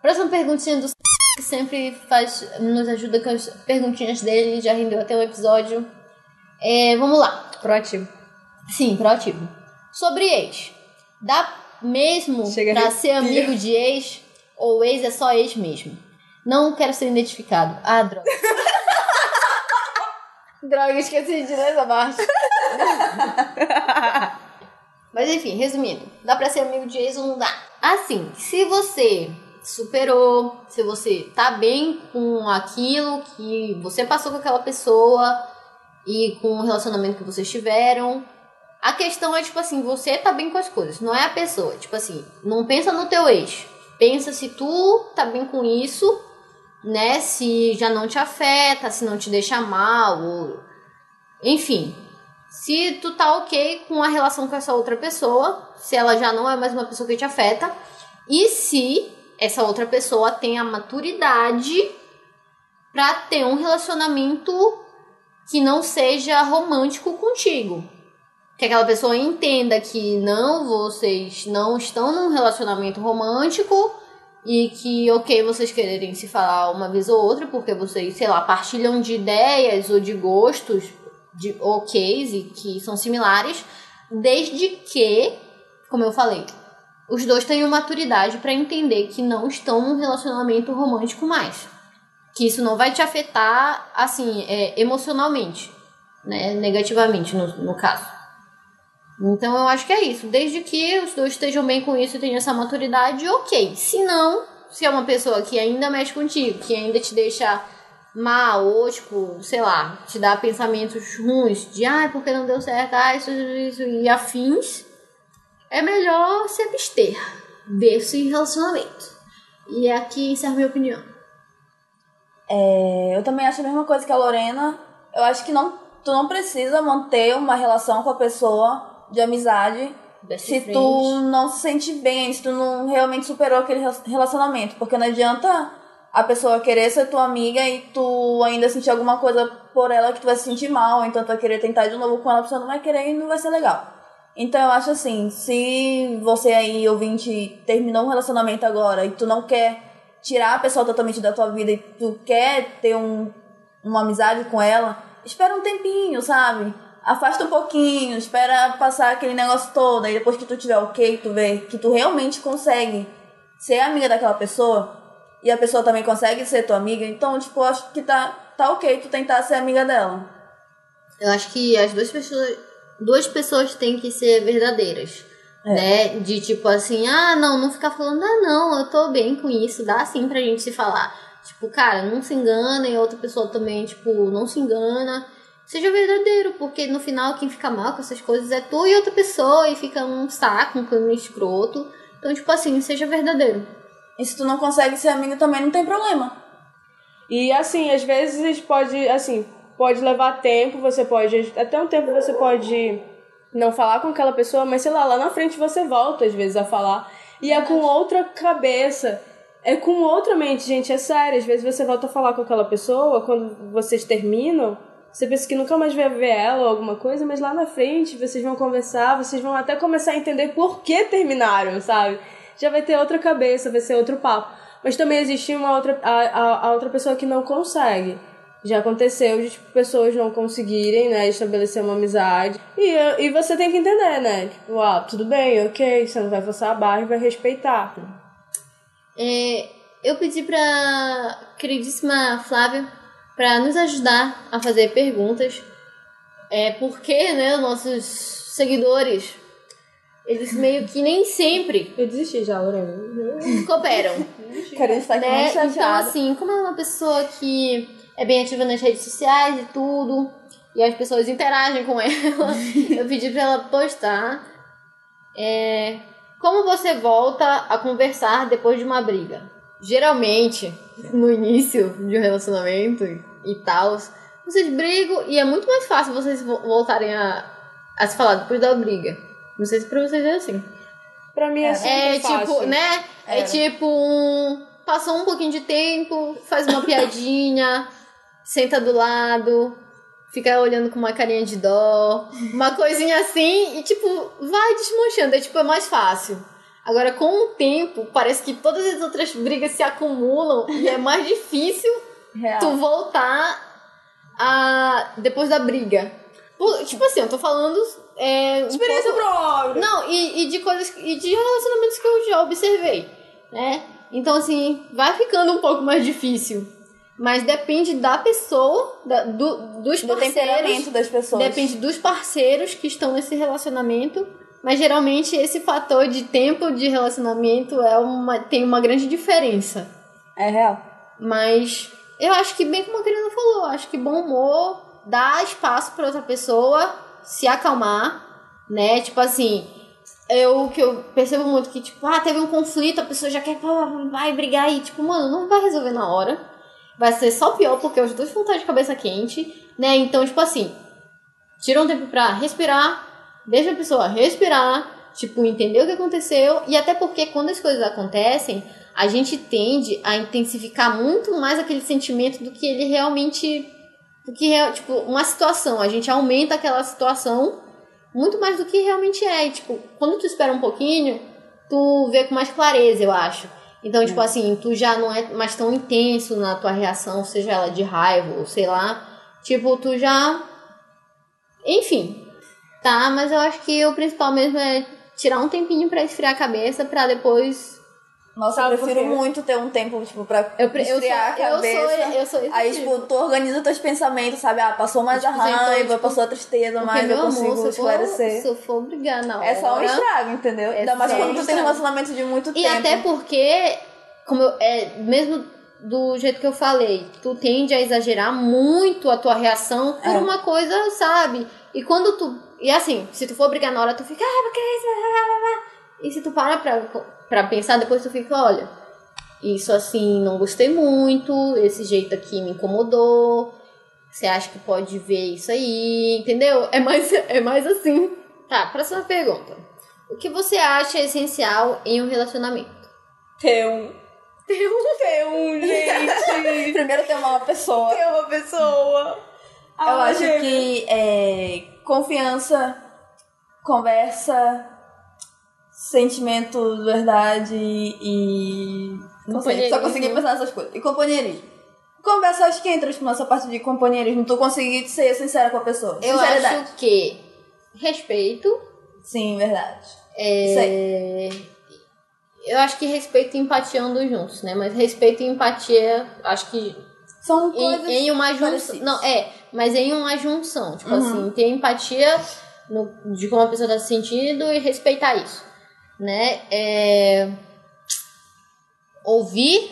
Próxima perguntinha do que sempre faz, nos ajuda com as perguntinhas dele, já rendeu até um episódio. É, vamos lá. Proativo. Sim, proativo. Sobre ex. Dá mesmo Chega pra ser amigo de ex? Ou ex é só ex mesmo? Não quero ser identificado. Ah, droga. droga, esqueci de ler essa parte. Mas enfim, resumindo, dá pra ser amigo de ex ou não dá? Assim, se você superou, se você tá bem com aquilo que você passou com aquela pessoa e com o relacionamento que vocês tiveram, a questão é tipo assim, você tá bem com as coisas, não é a pessoa. Tipo assim, não pensa no teu ex. Pensa se tu tá bem com isso, né? Se já não te afeta, se não te deixa mal, ou... enfim, se tu tá ok com a relação com essa outra pessoa, se ela já não é mais uma pessoa que te afeta, e se essa outra pessoa tem a maturidade pra ter um relacionamento que não seja romântico contigo. Que aquela pessoa entenda que não, vocês não estão num relacionamento romântico e que, ok, vocês quererem se falar uma vez ou outra porque vocês, sei lá, partilham de ideias ou de gostos de OKs e que são similares, desde que, como eu falei, os dois tenham maturidade para entender que não estão num relacionamento romântico mais. Que isso não vai te afetar, assim, é, emocionalmente, né? Negativamente, no, no caso. Então eu acho que é isso. Desde que os dois estejam bem com isso e tenham essa maturidade, ok. Se não, se é uma pessoa que ainda mexe contigo, que ainda te deixa mal, ou tipo, sei lá, te dá pensamentos ruins de ai, porque não deu certo, ai, isso, isso e afins, é melhor se abster desse relacionamento. E aqui encerra minha opinião. É, eu também acho a mesma coisa que a Lorena. Eu acho que não, tu não precisa manter uma relação com a pessoa de amizade Best se friend. tu não se sente bem, se tu não realmente superou aquele re- relacionamento. Porque não adianta a pessoa querer ser tua amiga e tu ainda sentir alguma coisa por ela que tu vai se sentir mal, então tu vai querer tentar de novo com ela, a pessoa não vai querer e não vai ser legal. Então eu acho assim, se você aí, ouvinte, terminou um relacionamento agora e tu não quer tirar a pessoa totalmente da tua vida e tu quer ter um, uma amizade com ela, espera um tempinho, sabe? Afasta um pouquinho, espera passar aquele negócio todo, aí depois que tu tiver ok, tu vê que tu realmente consegue ser amiga daquela pessoa e a pessoa também consegue ser tua amiga, então, tipo, acho que tá, tá ok tu tentar ser amiga dela. Eu acho que as duas pessoas, duas pessoas têm que ser verdadeiras. É. Né? De tipo assim, ah, não, não ficar falando, ah, não, eu tô bem com isso, dá sim pra gente se falar. Tipo, cara, não se engana e a outra pessoa também, tipo, não se engana. Seja verdadeiro, porque no final quem fica mal com essas coisas é tu e outra pessoa e fica um saco, um clima escroto. Então, tipo assim, seja verdadeiro. E se tu não consegue ser amigo também, não tem problema. E assim, às vezes pode, assim, pode levar tempo, você pode, até um tempo você pode não falar com aquela pessoa, mas sei lá, lá na frente você volta às vezes a falar. E é com outra cabeça, é com outra mente, gente, é sério. Às vezes você volta a falar com aquela pessoa, quando vocês terminam, você pensa que nunca mais vai ver ela ou alguma coisa, mas lá na frente vocês vão conversar, vocês vão até começar a entender por que terminaram, sabe? Já vai ter outra cabeça, vai ser outro papo. Mas também existe uma outra, a, a, a outra pessoa que não consegue. Já aconteceu de tipo, pessoas não conseguirem, né, estabelecer uma amizade. E, e você tem que entender, né? Tipo, ah, tudo bem, ok, você não vai forçar a barra e vai respeitar. É, eu pedi pra queridíssima Flávia para nos ajudar a fazer perguntas. É porque, né, os nossos seguidores, eles meio que nem sempre Eu desisti já, Lorena. cooperam. Karine está aqui né? muito Então, assim, como ela é uma pessoa que é bem ativa nas redes sociais e tudo, e as pessoas interagem com ela, eu pedi pra ela postar é, como você volta a conversar depois de uma briga. Geralmente, no início de um relacionamento e tal, vocês brigam e é muito mais fácil vocês vo- voltarem a, a se falar depois da briga. Não sei se pra vocês é assim. Pra mim é sempre É fácil. tipo, né? É Era. tipo um. Passou um pouquinho de tempo, faz uma piadinha, senta do lado, fica olhando com uma carinha de dó, uma coisinha assim, e tipo, vai desmanchando. É tipo, é mais fácil. Agora, com o tempo, parece que todas as outras brigas se acumulam e é mais difícil Real. tu voltar a. depois da briga. Tipo assim, eu tô falando. É, um Experiência pouco- própria. não, e, e de coisas e de relacionamentos que eu já observei, né? Então, assim, vai ficando um pouco mais difícil. Mas depende da pessoa, da- do, dos Do parceiros. temperamento das pessoas. Depende dos parceiros que estão nesse relacionamento. Mas geralmente esse fator de tempo de relacionamento é uma, tem uma grande diferença. É real. Mas eu acho que, bem como a Karina falou, acho que bom humor dá espaço para outra pessoa se acalmar, né? Tipo assim, eu que eu percebo muito que, tipo, ah, teve um conflito, a pessoa já quer, vai brigar e, tipo, mano, não vai resolver na hora. Vai ser só pior, porque os dois vão estar de cabeça quente, né? Então, tipo assim, tira um tempo pra respirar, deixa a pessoa respirar, tipo, entender o que aconteceu, e até porque quando as coisas acontecem, a gente tende a intensificar muito mais aquele sentimento do que ele realmente. Do que, tipo, uma situação. A gente aumenta aquela situação muito mais do que realmente é. E, tipo, quando tu espera um pouquinho, tu vê com mais clareza, eu acho. Então, tipo assim, tu já não é mais tão intenso na tua reação, seja ela de raiva ou sei lá. Tipo, tu já. Enfim. Tá, mas eu acho que o principal mesmo é tirar um tempinho pra esfriar a cabeça pra depois. Nossa, Sabe eu prefiro muito ter um tempo, tipo, pra Eu, pre- eu, sou, esfriar a eu cabeça. sou. Eu sou esse Aí, tipo. tipo, tu organiza teus pensamentos, sabe? Ah, passou mais a Tipo, então, raiva, tipo, passou a tristeza, mas eu consigo amor, eu, for, esclarecer. se eu for brigar hora. É só um estrago, entendeu? É Ainda mais quando tu tem estrago. relacionamento de muito E tempo. até porque, como eu, é, mesmo do jeito que eu falei, tu tende a exagerar muito a tua reação por É. uma coisa, sabe? E quando tu. E assim, se tu for brigar na hora, tu fica. Ah, porque isso? blá, blá, blá." E se tu para pra, pra pensar, depois tu fica, olha, isso assim, não gostei muito, esse jeito aqui me incomodou. Você acha que pode ver isso aí, entendeu? É mais, é mais assim. Tá, próxima pergunta. O que você acha essencial em um relacionamento? Ter um. Ter um. Ter um, gente. Primeiro ter uma pessoa. Ter uma pessoa. Eu Ah, acho gente. que é, confiança, conversa, sentimento de verdade e. Não sei, só consegui pensar nessas coisas. E companheirismo. Conversa, acho que entra tipo, nessa parte de companheirismo. Tu conseguir ser sincera com a pessoa. Eu acho que respeito. Sim, verdade. É... Eu acho que respeito e empatia andam juntos, né? Mas respeito e empatia, acho que São coisas. em, em uma junção. Não, é, mas em uma junção. Tipo Uhum. assim, ter empatia no- de como a pessoa tá se sentindo e respeitar isso. Né? É... Ouvir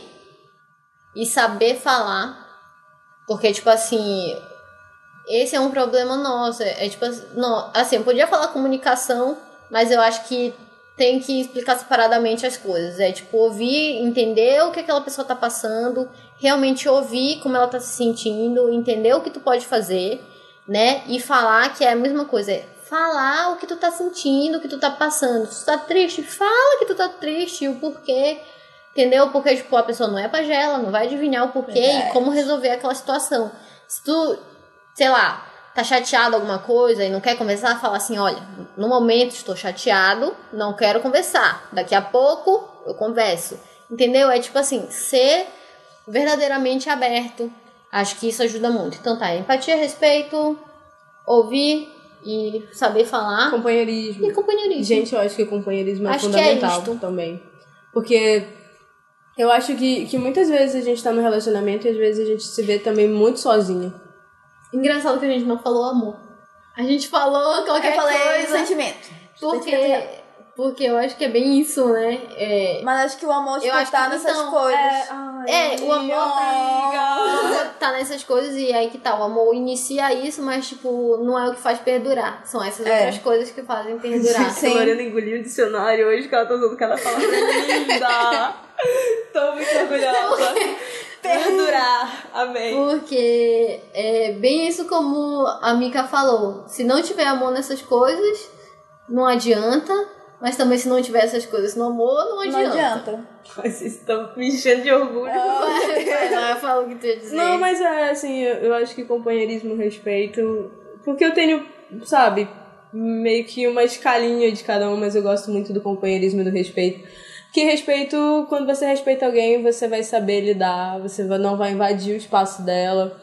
e saber falar. Porque, tipo assim, esse é um problema nosso. É, é tipo não, assim, eu podia falar comunicação, mas eu acho que tem que explicar separadamente as coisas. É tipo, ouvir, entender o que aquela pessoa tá passando, realmente ouvir como ela tá se sentindo, entender o que tu pode fazer, né? E falar que é a mesma coisa. É falar o que tu tá sentindo, o que tu tá passando. Se tu tá triste, fala que tu tá triste, e o porquê. Entendeu? Porque, tipo, a pessoa não é pagela, não vai adivinhar o porquê Verdade. e como resolver aquela situação. Se tu, sei lá, tá chateado alguma coisa e não quer conversar, fala assim, olha, no momento estou chateado, não quero conversar. Daqui a pouco eu converso. Entendeu? É tipo assim, ser verdadeiramente aberto. Acho que isso ajuda muito. Então tá, empatia, respeito, ouvir e saber falar. Companheirismo. E companheirismo. Gente, eu acho que o companheirismo é Acho que é fundamental isto. também. Porque eu acho que, que muitas vezes a gente tá no relacionamento e às vezes a gente se vê também muito sozinho. Engraçado que a gente não falou amor. A gente falou qualquer Eu falei coisa. sentimento. Porque, Sentimento. Porque eu acho que é bem isso, né? É, Mas acho que o amor tipo, tá que nessas então, coisas. É, o amor amiga. tá nessas coisas e aí que tá, o amor inicia isso, mas tipo, não é o que faz perdurar. São essas É. outras coisas que fazem perdurar. Sim. A Lorena engoliu o dicionário hoje que ela tá usando cada palavra linda. Tô muito orgulhosa. Perdurar. Amém. Porque é bem isso como a Mika falou. Se não tiver amor nessas coisas, não adianta. Mas também se não tiver essas coisas no amor, não Não adianta. adianta. Vocês estão me enchendo de orgulho. Vai, vai lá, fala o que tu ia dizer. Não, mas é assim, eu, eu acho que companheirismo respeito. Porque eu tenho, sabe, meio que uma escalinha de cada um, mas eu gosto muito do companheirismo e do respeito. Porque respeito, quando você respeita alguém, você vai saber lidar, você vai- não vai invadir o espaço dela.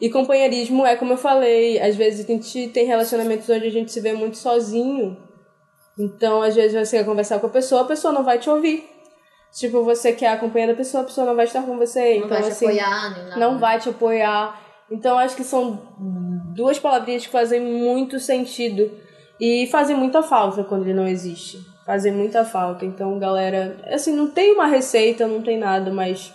E companheirismo é como eu falei, às vezes a gente tem relacionamentos onde a gente se vê muito sozinho. Então, às vezes você quer conversar com a pessoa, a pessoa não vai te ouvir. Tipo, você quer acompanhar a pessoa, a pessoa não vai estar com você. Não então, vai te assim, apoiar, nem nada. não vai te apoiar. Então acho que são duas palavrinhas que fazem muito sentido e fazem muita falta quando ele não existe. Fazem muita falta. Então, galera, assim, não tem uma receita, não tem nada, mas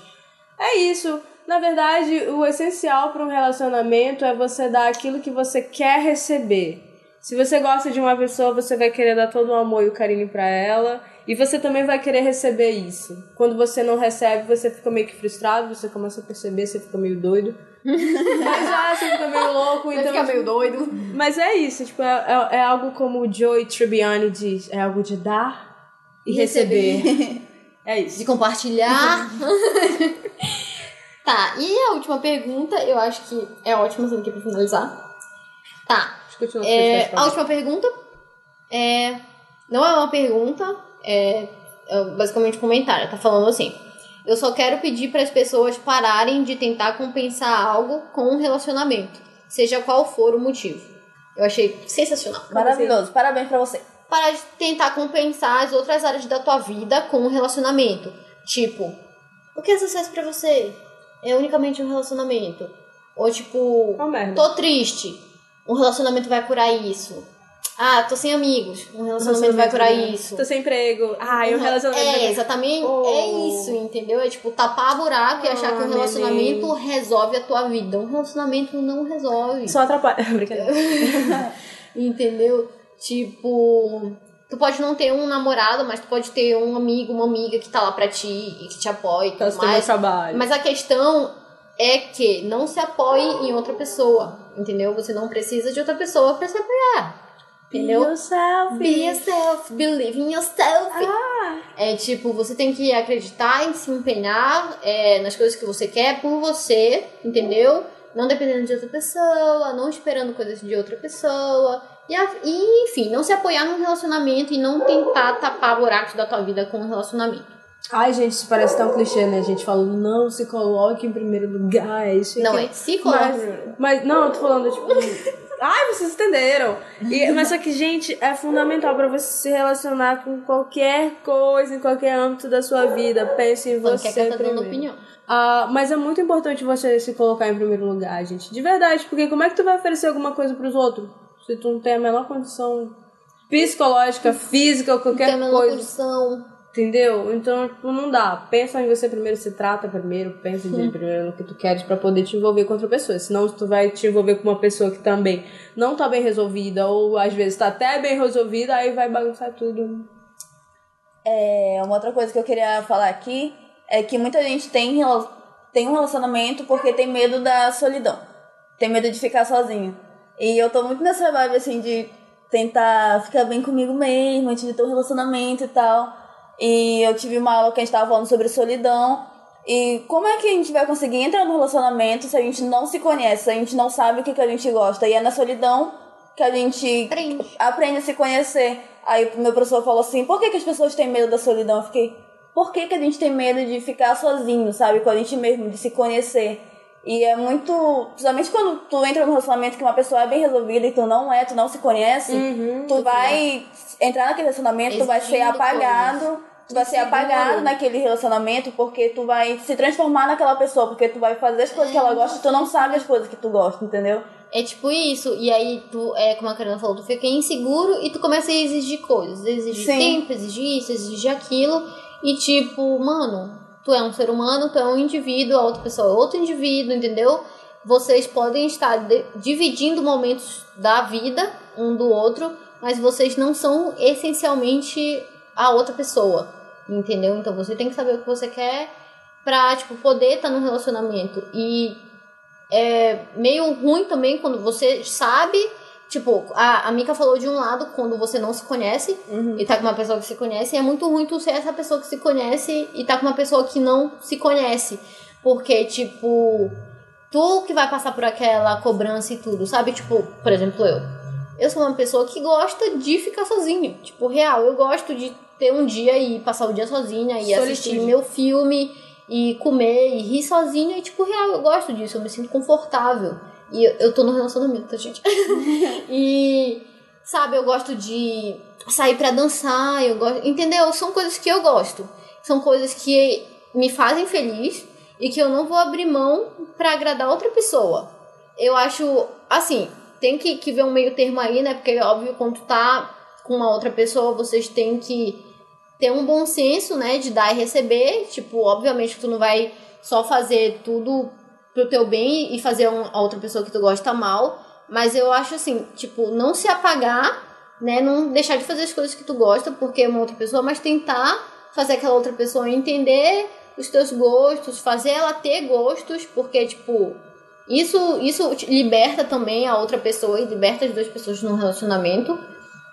é isso. Na verdade, o essencial para um relacionamento é você dar aquilo que você quer receber. Se você gosta de uma pessoa, você vai querer dar todo o amor e o carinho para ela. E você também vai querer receber isso. Quando você não recebe, você fica meio que frustrado, você começa a perceber, você fica meio doido. Mas ah, você fica meio louco, Você então. fica meio doido. Mas é isso, tipo, é, é, é algo como o Joey Tribbiani diz, é algo de dar e E receber. é isso. De compartilhar. tá, e a última pergunta, eu acho que é ótima essa aqui pra finalizar. Tá, Discutindo as É, a última pergunta é. Não é uma pergunta, é, é basicamente um comentário. Tá falando assim. Eu só quero pedir para as pessoas pararem de tentar compensar algo com um relacionamento, seja qual for o motivo. Eu achei sensacional. Maravilhoso. Parabéns pra você. Parar de tentar compensar as outras áreas da tua vida com um relacionamento. Tipo, o que é sucesso pra você? É unicamente um relacionamento. Ou tipo, merda. Tô triste. Um relacionamento vai curar isso. Ah, tô sem amigos. Um relacionamento vai curar isso. Tô sem emprego. Ah, e o relacionamento. É, exatamente. Oh. É isso, entendeu? É tipo tapar buraco e achar que um relacionamento resolve a tua vida. Um relacionamento não resolve. Só atrapalha. Brincadeira. Entendeu? Tipo, tu pode não ter um namorado, mas tu pode ter um amigo, uma amiga que tá lá pra ti e que te apoia e Então tudo mais. trabalho. Mas a questão é que não se apoie em outra pessoa, entendeu? Você não precisa de outra pessoa pra se apoiar. Entendeu? Be yourself. Be yourself, believe in yourself. Ah. É tipo, você tem que acreditar em se empenhar é, nas coisas que você quer por você, entendeu? Não dependendo de outra pessoa, não esperando coisas de outra pessoa. E, a- e, enfim, não se apoiar num relacionamento e não tentar tapar buracos da tua vida com um relacionamento. Ai, gente, isso parece tão clichê, né? A gente falando, não se coloque em primeiro lugar, é isso Não é se colocar. Mas, não, eu tô falando, tipo. Ai, vocês entenderam. E, mas só que, gente, é fundamental pra você se relacionar com qualquer coisa, em qualquer âmbito da sua vida. Pense em Não você. quer que tá dando primeiro. opinião. Ah, mas é muito importante você se colocar em primeiro lugar, gente. De verdade, porque como é que tu vai oferecer alguma coisa pros outros? Se tu não tem a menor condição psicológica, física, ou Não tem qualquer a menor coisa. condição. Entendeu? Então, tipo, não dá. Pensa em você primeiro, se trata primeiro, pensa de primeiro no que tu queres pra poder te envolver com outra pessoa. Senão tu vai te envolver com uma pessoa que também não tá bem resolvida, ou às vezes tá até bem resolvida, aí vai bagunçar tudo. É, uma outra coisa que eu queria falar aqui é que muita gente tem, tem um relacionamento porque tem medo da solidão. Tem medo de ficar sozinho. E eu tô muito nessa vibe, assim, de tentar ficar bem comigo mesmo, antes de ter um relacionamento e tal. E eu tive uma aula que a gente tava falando sobre solidão. E como é que a gente vai conseguir entrar no relacionamento se a gente não se conhece, se a gente não sabe o que, que a gente gosta? E é na solidão que a gente Aprende. aprende a se conhecer. Aí o meu professor falou assim, por que, que as pessoas têm medo da solidão? Eu fiquei, por que, que a gente tem medo de ficar sozinho, sabe? Com a gente mesmo, de se conhecer. E é muito. Principalmente quando tu entra num relacionamento que uma pessoa é bem resolvida e tu não é, tu não se conhece, tu vai entrar naquele relacionamento, tu vai ser apagado. Tu vai ser apagado naquele relacionamento porque tu vai se transformar naquela pessoa, porque tu vai fazer as coisas que ela gosta e tu não sabe as coisas que tu gosta, entendeu? É tipo isso, e aí tu, é como a Karina falou, tu fica inseguro e tu começa a exigir coisas. Exigir Sim. tempo, exigir isso, exigir aquilo. E tipo, mano, tu é um ser humano, tu é um indivíduo, a outra pessoa é outro indivíduo, entendeu? Vocês podem estar dividindo momentos da vida um do outro, mas vocês não são essencialmente a outra pessoa, entendeu? Então você tem que saber o que você quer pra, tipo, poder estar num relacionamento. E é meio ruim também quando você sabe Tipo, a, a Mika falou de um lado, quando você não se conhece Uhum. e tá com uma pessoa que se conhece, é muito ruim tu ser essa pessoa que se conhece e tá com uma pessoa que não se conhece. Porque, tipo, tu que vai passar por aquela cobrança e tudo, sabe? Tipo, por exemplo, eu. Eu sou uma pessoa que gosta de ficar sozinha. Tipo, real, eu gosto de ter um dia e passar o dia sozinha e assistir Solitude. meu filme e comer e rir sozinha. E, tipo, real, eu gosto disso, eu me sinto confortável. E eu, eu tô no relacionamento, tá, gente? e, sabe, eu gosto de sair pra dançar, eu gosto. Entendeu? São coisas que eu gosto. São coisas que me fazem feliz e que eu não vou abrir mão pra agradar outra pessoa. Eu acho, assim, tem que, que ver um meio termo aí, né? Porque, óbvio, quando tu tá com uma outra pessoa, vocês têm que ter um bom senso, né? De dar e receber. Tipo, obviamente que tu não vai só fazer tudo pro teu bem e fazer um- a outra pessoa que tu gosta mal. Mas eu acho assim, tipo, não se apagar, né? Não deixar de fazer as coisas que tu gosta porque é uma outra pessoa, mas tentar fazer aquela outra pessoa entender os teus gostos, fazer ela ter gostos, porque, tipo, isso, isso liberta também a outra pessoa e liberta as duas pessoas num relacionamento,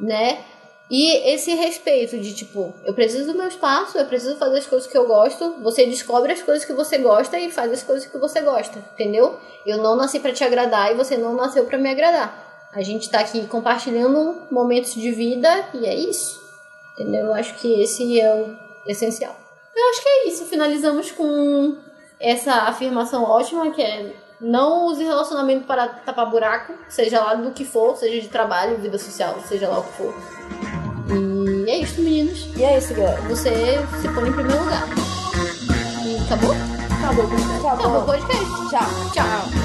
né? E esse respeito de, tipo, eu preciso do meu espaço, eu preciso fazer as coisas que eu gosto, você descobre as coisas que você gosta e faz as coisas que você gosta, entendeu? Eu não nasci pra te agradar e você não nasceu pra me agradar. A gente tá aqui compartilhando momentos de vida e é isso. Entendeu? Eu acho que esse é o essencial. Eu acho que é isso. Finalizamos com essa afirmação ótima que é não use relacionamento para tapar buraco, seja lá do que for, seja de trabalho, vida social, seja lá o que for. E é isso, meninos. E é isso, galera. Você se põe em primeiro lugar. E acabou? Acabou, pessoal. Acabou o podcast. Tchau. Tchau.